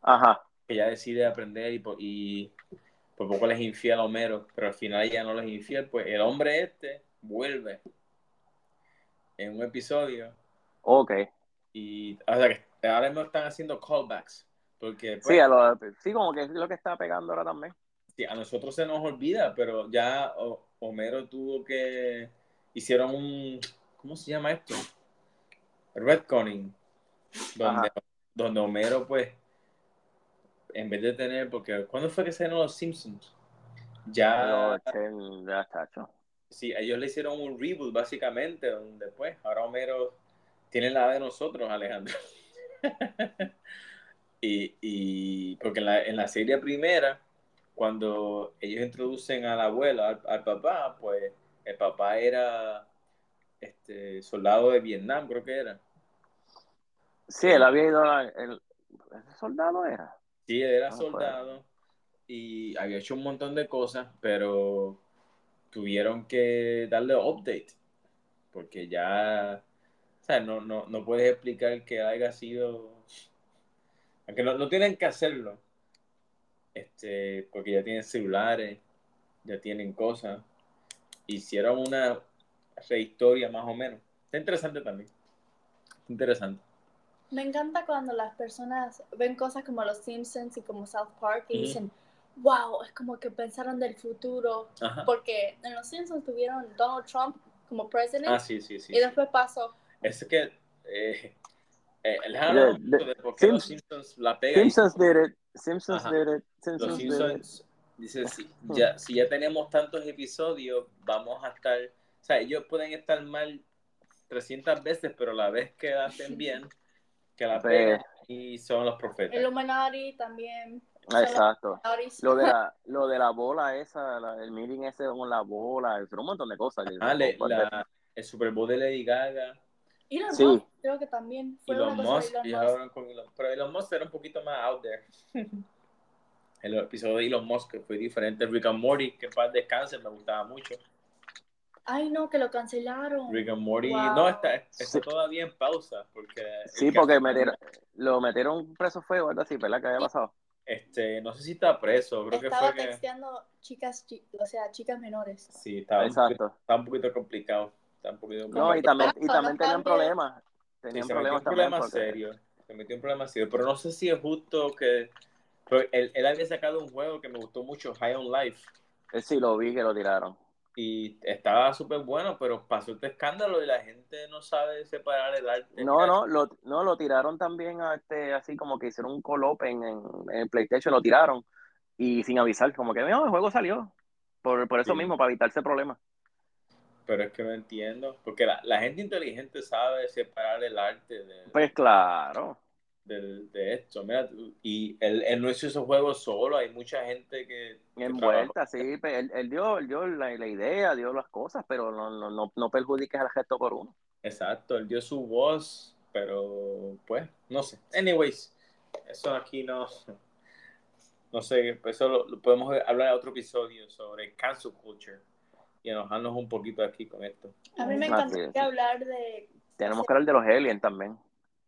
Ajá. que ella decide aprender y y por poco les es infiel a Homero, pero al final ella no les es infiel, pues el hombre este vuelve en un episodio Ok. y o sea que ahora mismo están haciendo callbacks, porque pues, Sí, a lo- sí, como que es lo que está pegando ahora también. sí, a nosotros se nos olvida, pero ya Homero tuvo que hicieron un ¿cómo se llama esto? Redconning, donde, Ajá. donde Homero pues en vez de tener, porque ¿cuándo fue que salieron los Simpsons? Ya Los chen- ya está hecho. Sí, ellos le hicieron un reboot básicamente, donde pues ahora Homero tiene la de nosotros, Alejandro. y, y porque en la, en la serie primera, cuando ellos introducen a la abuela, al, al papá, pues el papá era este soldado de Vietnam, creo que era. Sí, él había ido a... El, ¿Ese soldado era? Sí, era Ah, soldado y había hecho un montón de cosas, pero tuvieron que darle update porque ya, o sea, no, no, no puedes explicar que haya sido, aunque no, no tienen que hacerlo, este, porque ya tienen celulares, ya tienen cosas, hicieron una rehistoria más o menos. Está interesante también, Está interesante. Me encanta cuando las personas ven cosas como Los Simpsons y como South Park y dicen, wow, es como que pensaron del futuro. Ajá. Porque en Los Simpsons tuvieron Donald Trump como presidente Ah, sí, sí, sí. y después pasó. Es que eh, eh, el los Simpsons la pegan. Simpsons did it. Simpsons Ajá. did it. Los Simpsons did it. Simpsons dice si ya, si ya tenemos tantos episodios, vamos a estar, o sea, ellos pueden estar mal 300 veces, pero la vez que hacen bien, que la pegan y son los profetas. Illuminati también. Exacto. Lo de la, lo de la bola esa, la- el meeting ese con la bola, eso era un montón de cosas. Ah, le- la- el Super Bowl de Lady Gaga Elon Sí. Musk, creo que también y fue los Musk, de y Elon Musk. ahora con Elon- pero Elon Musk era un poquito más out there. El episodio de Elon Musk que fue diferente. Rick and Morty, que para descanse, me gustaba mucho. Ay, no, que lo cancelaron. Rick and Morty, Wow. no, está, está Sí. todavía en pausa. Porque Sí, porque caso- metieron, lo metieron preso fue o algo así, ¿verdad? Que había pasado. Este, no sé si está preso, creo que Estaba fue que. texteando chicas, chi- o sea, chicas menores. Sí, estaba un, poquito, Exacto. estaba un poquito complicado. Estaba un poquito No, y complicado. también, y también tenían problemas. Sí, Tenían se metió problemas un también. problema porque- serio. Se metió un problema serio. Pero no sé si es justo que. pero él, él había sacado un juego que me gustó mucho, High on Life. Eh, Sí, lo vi que lo tiraron. Y estaba súper bueno, pero pasó este escándalo y la gente no sabe separar el arte. No, no, lo, no, lo tiraron también a este, así como que hicieron un call en, en, en PlayStation, lo tiraron y sin avisar, como que no, el juego salió. Por, por eso Sí. mismo, para evitarse problemas. Pero es que no entiendo. Porque la, la gente inteligente sabe separar el arte de, Pues claro. De, de esto. Mira, y él, él no hizo esos juegos solo. Hay mucha gente que. que Envuelta, sí, él, él dio, él dio la, la idea, dio las cosas, pero no, no, no, no perjudiques al gesto por uno. Exacto, él dio su voz, pero pues, no sé. Anyways, eso aquí no. No sé, eso lo, lo podemos hablar en otro episodio sobre cancel culture y enojarnos un poquito aquí con esto. A mí me encantaría hablar de... Tenemos que hablar de los aliens también.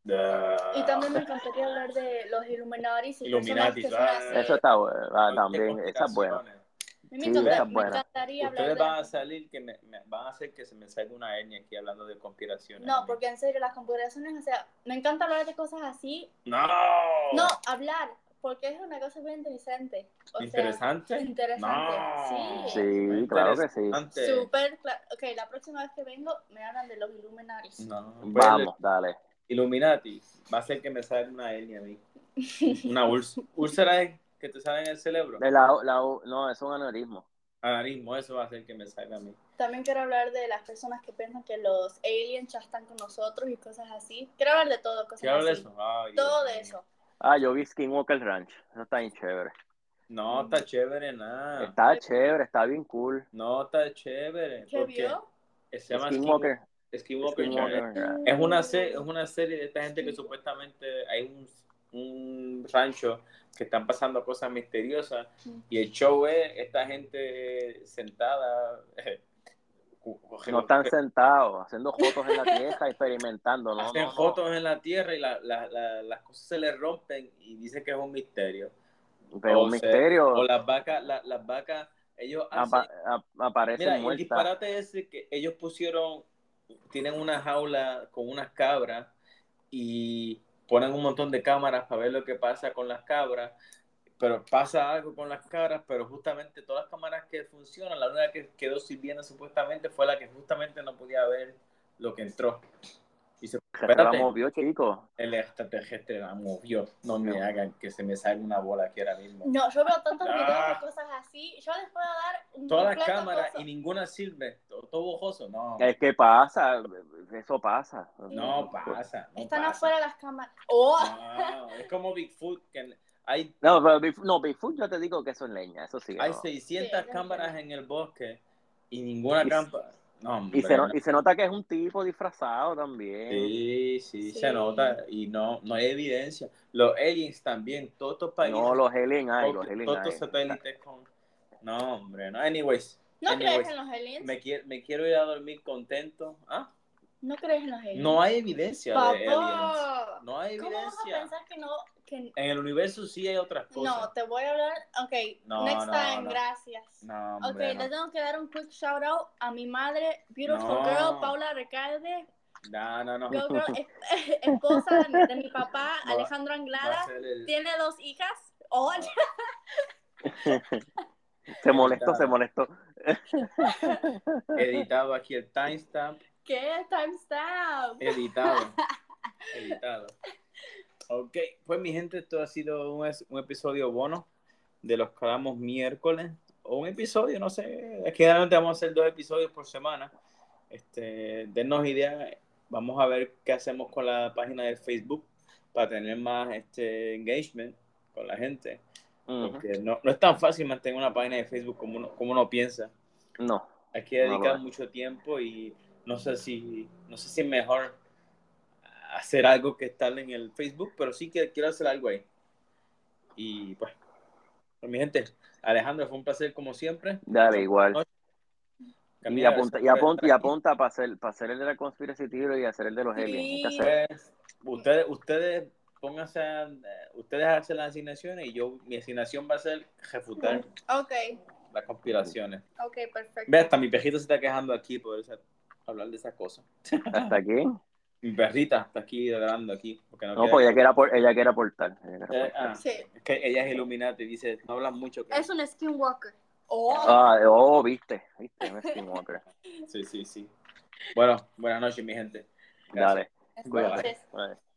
Y también me encantaría hablar de los ah, así. Eso está bueno, ah, también, esa es buena. conspiraciones. Me, sí, encanta- me encantaría hablar Ustedes de... van a salir que me, me- van a hacer que se me salga una hernia aquí hablando de conspiraciones. No, porque en serio, las computaciones, o sea, me encanta hablar de cosas así. No. No, hablar, porque es una cosa muy interesante. O sea, Interesante. interesante, No. sí. Sí, claro que sí. Interesante. Súper claro. Ok, la próxima vez que vengo me hablan de los Illuminatis. No, Vamos, dale. Illuminati va a ser que me salga una hernia a mí. Una úlcera. ¿Úlcera es que te sale en el cerebro? De la, la, no, es un aneurismo. Aneurismo, eso va a ser que me salga a mí. También quiero hablar de las personas que piensan que los aliens ya están con nosotros y cosas así. Quiero hablar de todo, cosas ¿Qué habla de así. eso? Ay, Todo Dios de eso. Ah, yo vi Skinwalker Ranch. Eso está bien chévere. No, está chévere nada. Está chévere, está bien cool. No, está chévere. ¿Qué vio? Se llama Skinwalker. Skinwalker. Ranch. Es una, se- es una serie de esta gente que supuestamente hay un, un rancho que están pasando cosas misteriosas y el show es esta gente sentada. No están sentados, haciendo fotos en la tierra, experimentando, ¿no? Hacen no, no. fotos en la tierra y la- la- la- las cosas se les rompen y dicen que es un misterio. Pero O un sea, misterio O las vacas, la- las vacas, ellos hacen... apa- ap- aparecen Mira, el muertas. disparate es que ellos pusieron, tienen una jaula con unas cabras y ponen un montón de cámaras para ver lo que pasa con las cabras, pero pasa algo con las cabras, pero justamente todas las cámaras que funcionan, la única que quedó sirviendo supuestamente fue la que justamente no podía ver lo que entró. Y se Se espérate, la movió, chico. el extraterrestre la movió. No me hagan que se me salga una bola aquí ahora mismo. No, yo veo tantos Ah. videos de cosas así. Yo les puedo dar un Todas las cámaras coso. y ninguna sirve. Todo, todo bojoso. No. Es que pasa, eso pasa. No pasa. No Están pasa. afuera las cámaras. ¡Oh! No, es como Bigfoot, que hay, No, pero Bigfoot, no, Bigfoot yo te digo que eso es leña, eso sí. hay no. 600 Sí, cámaras en el bosque y ninguna cámara. No, Y se, no- y se nota que es un tipo disfrazado también. Sí, sí, Sí. se nota y no, no hay evidencia. Los aliens también, todos estos países, No, los alien hay, los alien todos estos satélites con... No, hombre, no. Anyways, ¿No anyways, crees en los aliens? me, quiero, me quiero ir a dormir contento. ¿Ah? ¿No crees en los aliens? No hay evidencia de aliens. No hay ¿Cómo vas a evidencia. pensar que no? Que... En el universo sí hay otras cosas. No, te voy a hablar. Ok, No, next no, time, no. gracias. No, Ok, hombre, le tengo que dar un quick shout out a mi madre, Beautiful No. Girl, Paula Recalde, No, no, no. Girl, girl, es- esposa de mi papá, No, Alejandro Anglada. el- Tiene dos hijas. Oh, Se molestó, se molestó. editado aquí el timestamp. ¿Qué? Timestamp. Editado. editado. Ok, pues mi gente, esto ha sido un, episodio bueno de los que hablamos miércoles. O un episodio, no sé. Es que generalmente vamos a hacer dos episodios por semana. Este, denos ideas. Vamos a ver qué hacemos con la página de Facebook para tener más este engagement con la gente. Porque no, no es tan fácil mantener una página de Facebook como uno, como uno piensa. No, Hay que No dedicar mucho tiempo y no sé si no sé si es mejor hacer algo que estar en el Facebook, pero sí que quiero hacer algo ahí. Y pues, pues mi gente, Alejandro, fue un placer como siempre. dale igual. Y apunta, y apunta, y apunta para hacer, para hacer el de la conspiracy y hacer el de los aliens. Pues, ustedes, ustedes pónganse, a- ustedes hacen las asignaciones y yo, mi asignación va a ser refutar Ok, las conspiraciones. ok, perfecto. Ve, hasta mi perrito se está quejando aquí por esa- hablar de esas cosas. Hasta aquí. Mi perrita está aquí grabando aquí. Porque no, No, pues ella quiere, apor- ella quiere aportar. ella quiere Eh, aportar. ah, Sí, es que ella es Illuminati, dice, no hablan mucho. que- es un skinwalker. Oh, Ah, oh, viste, viste, un Skinwalker. Sí, sí, sí. Bueno, buenas noches, mi gente. Gracias. Dale, buenas cuídate. noches. Bye.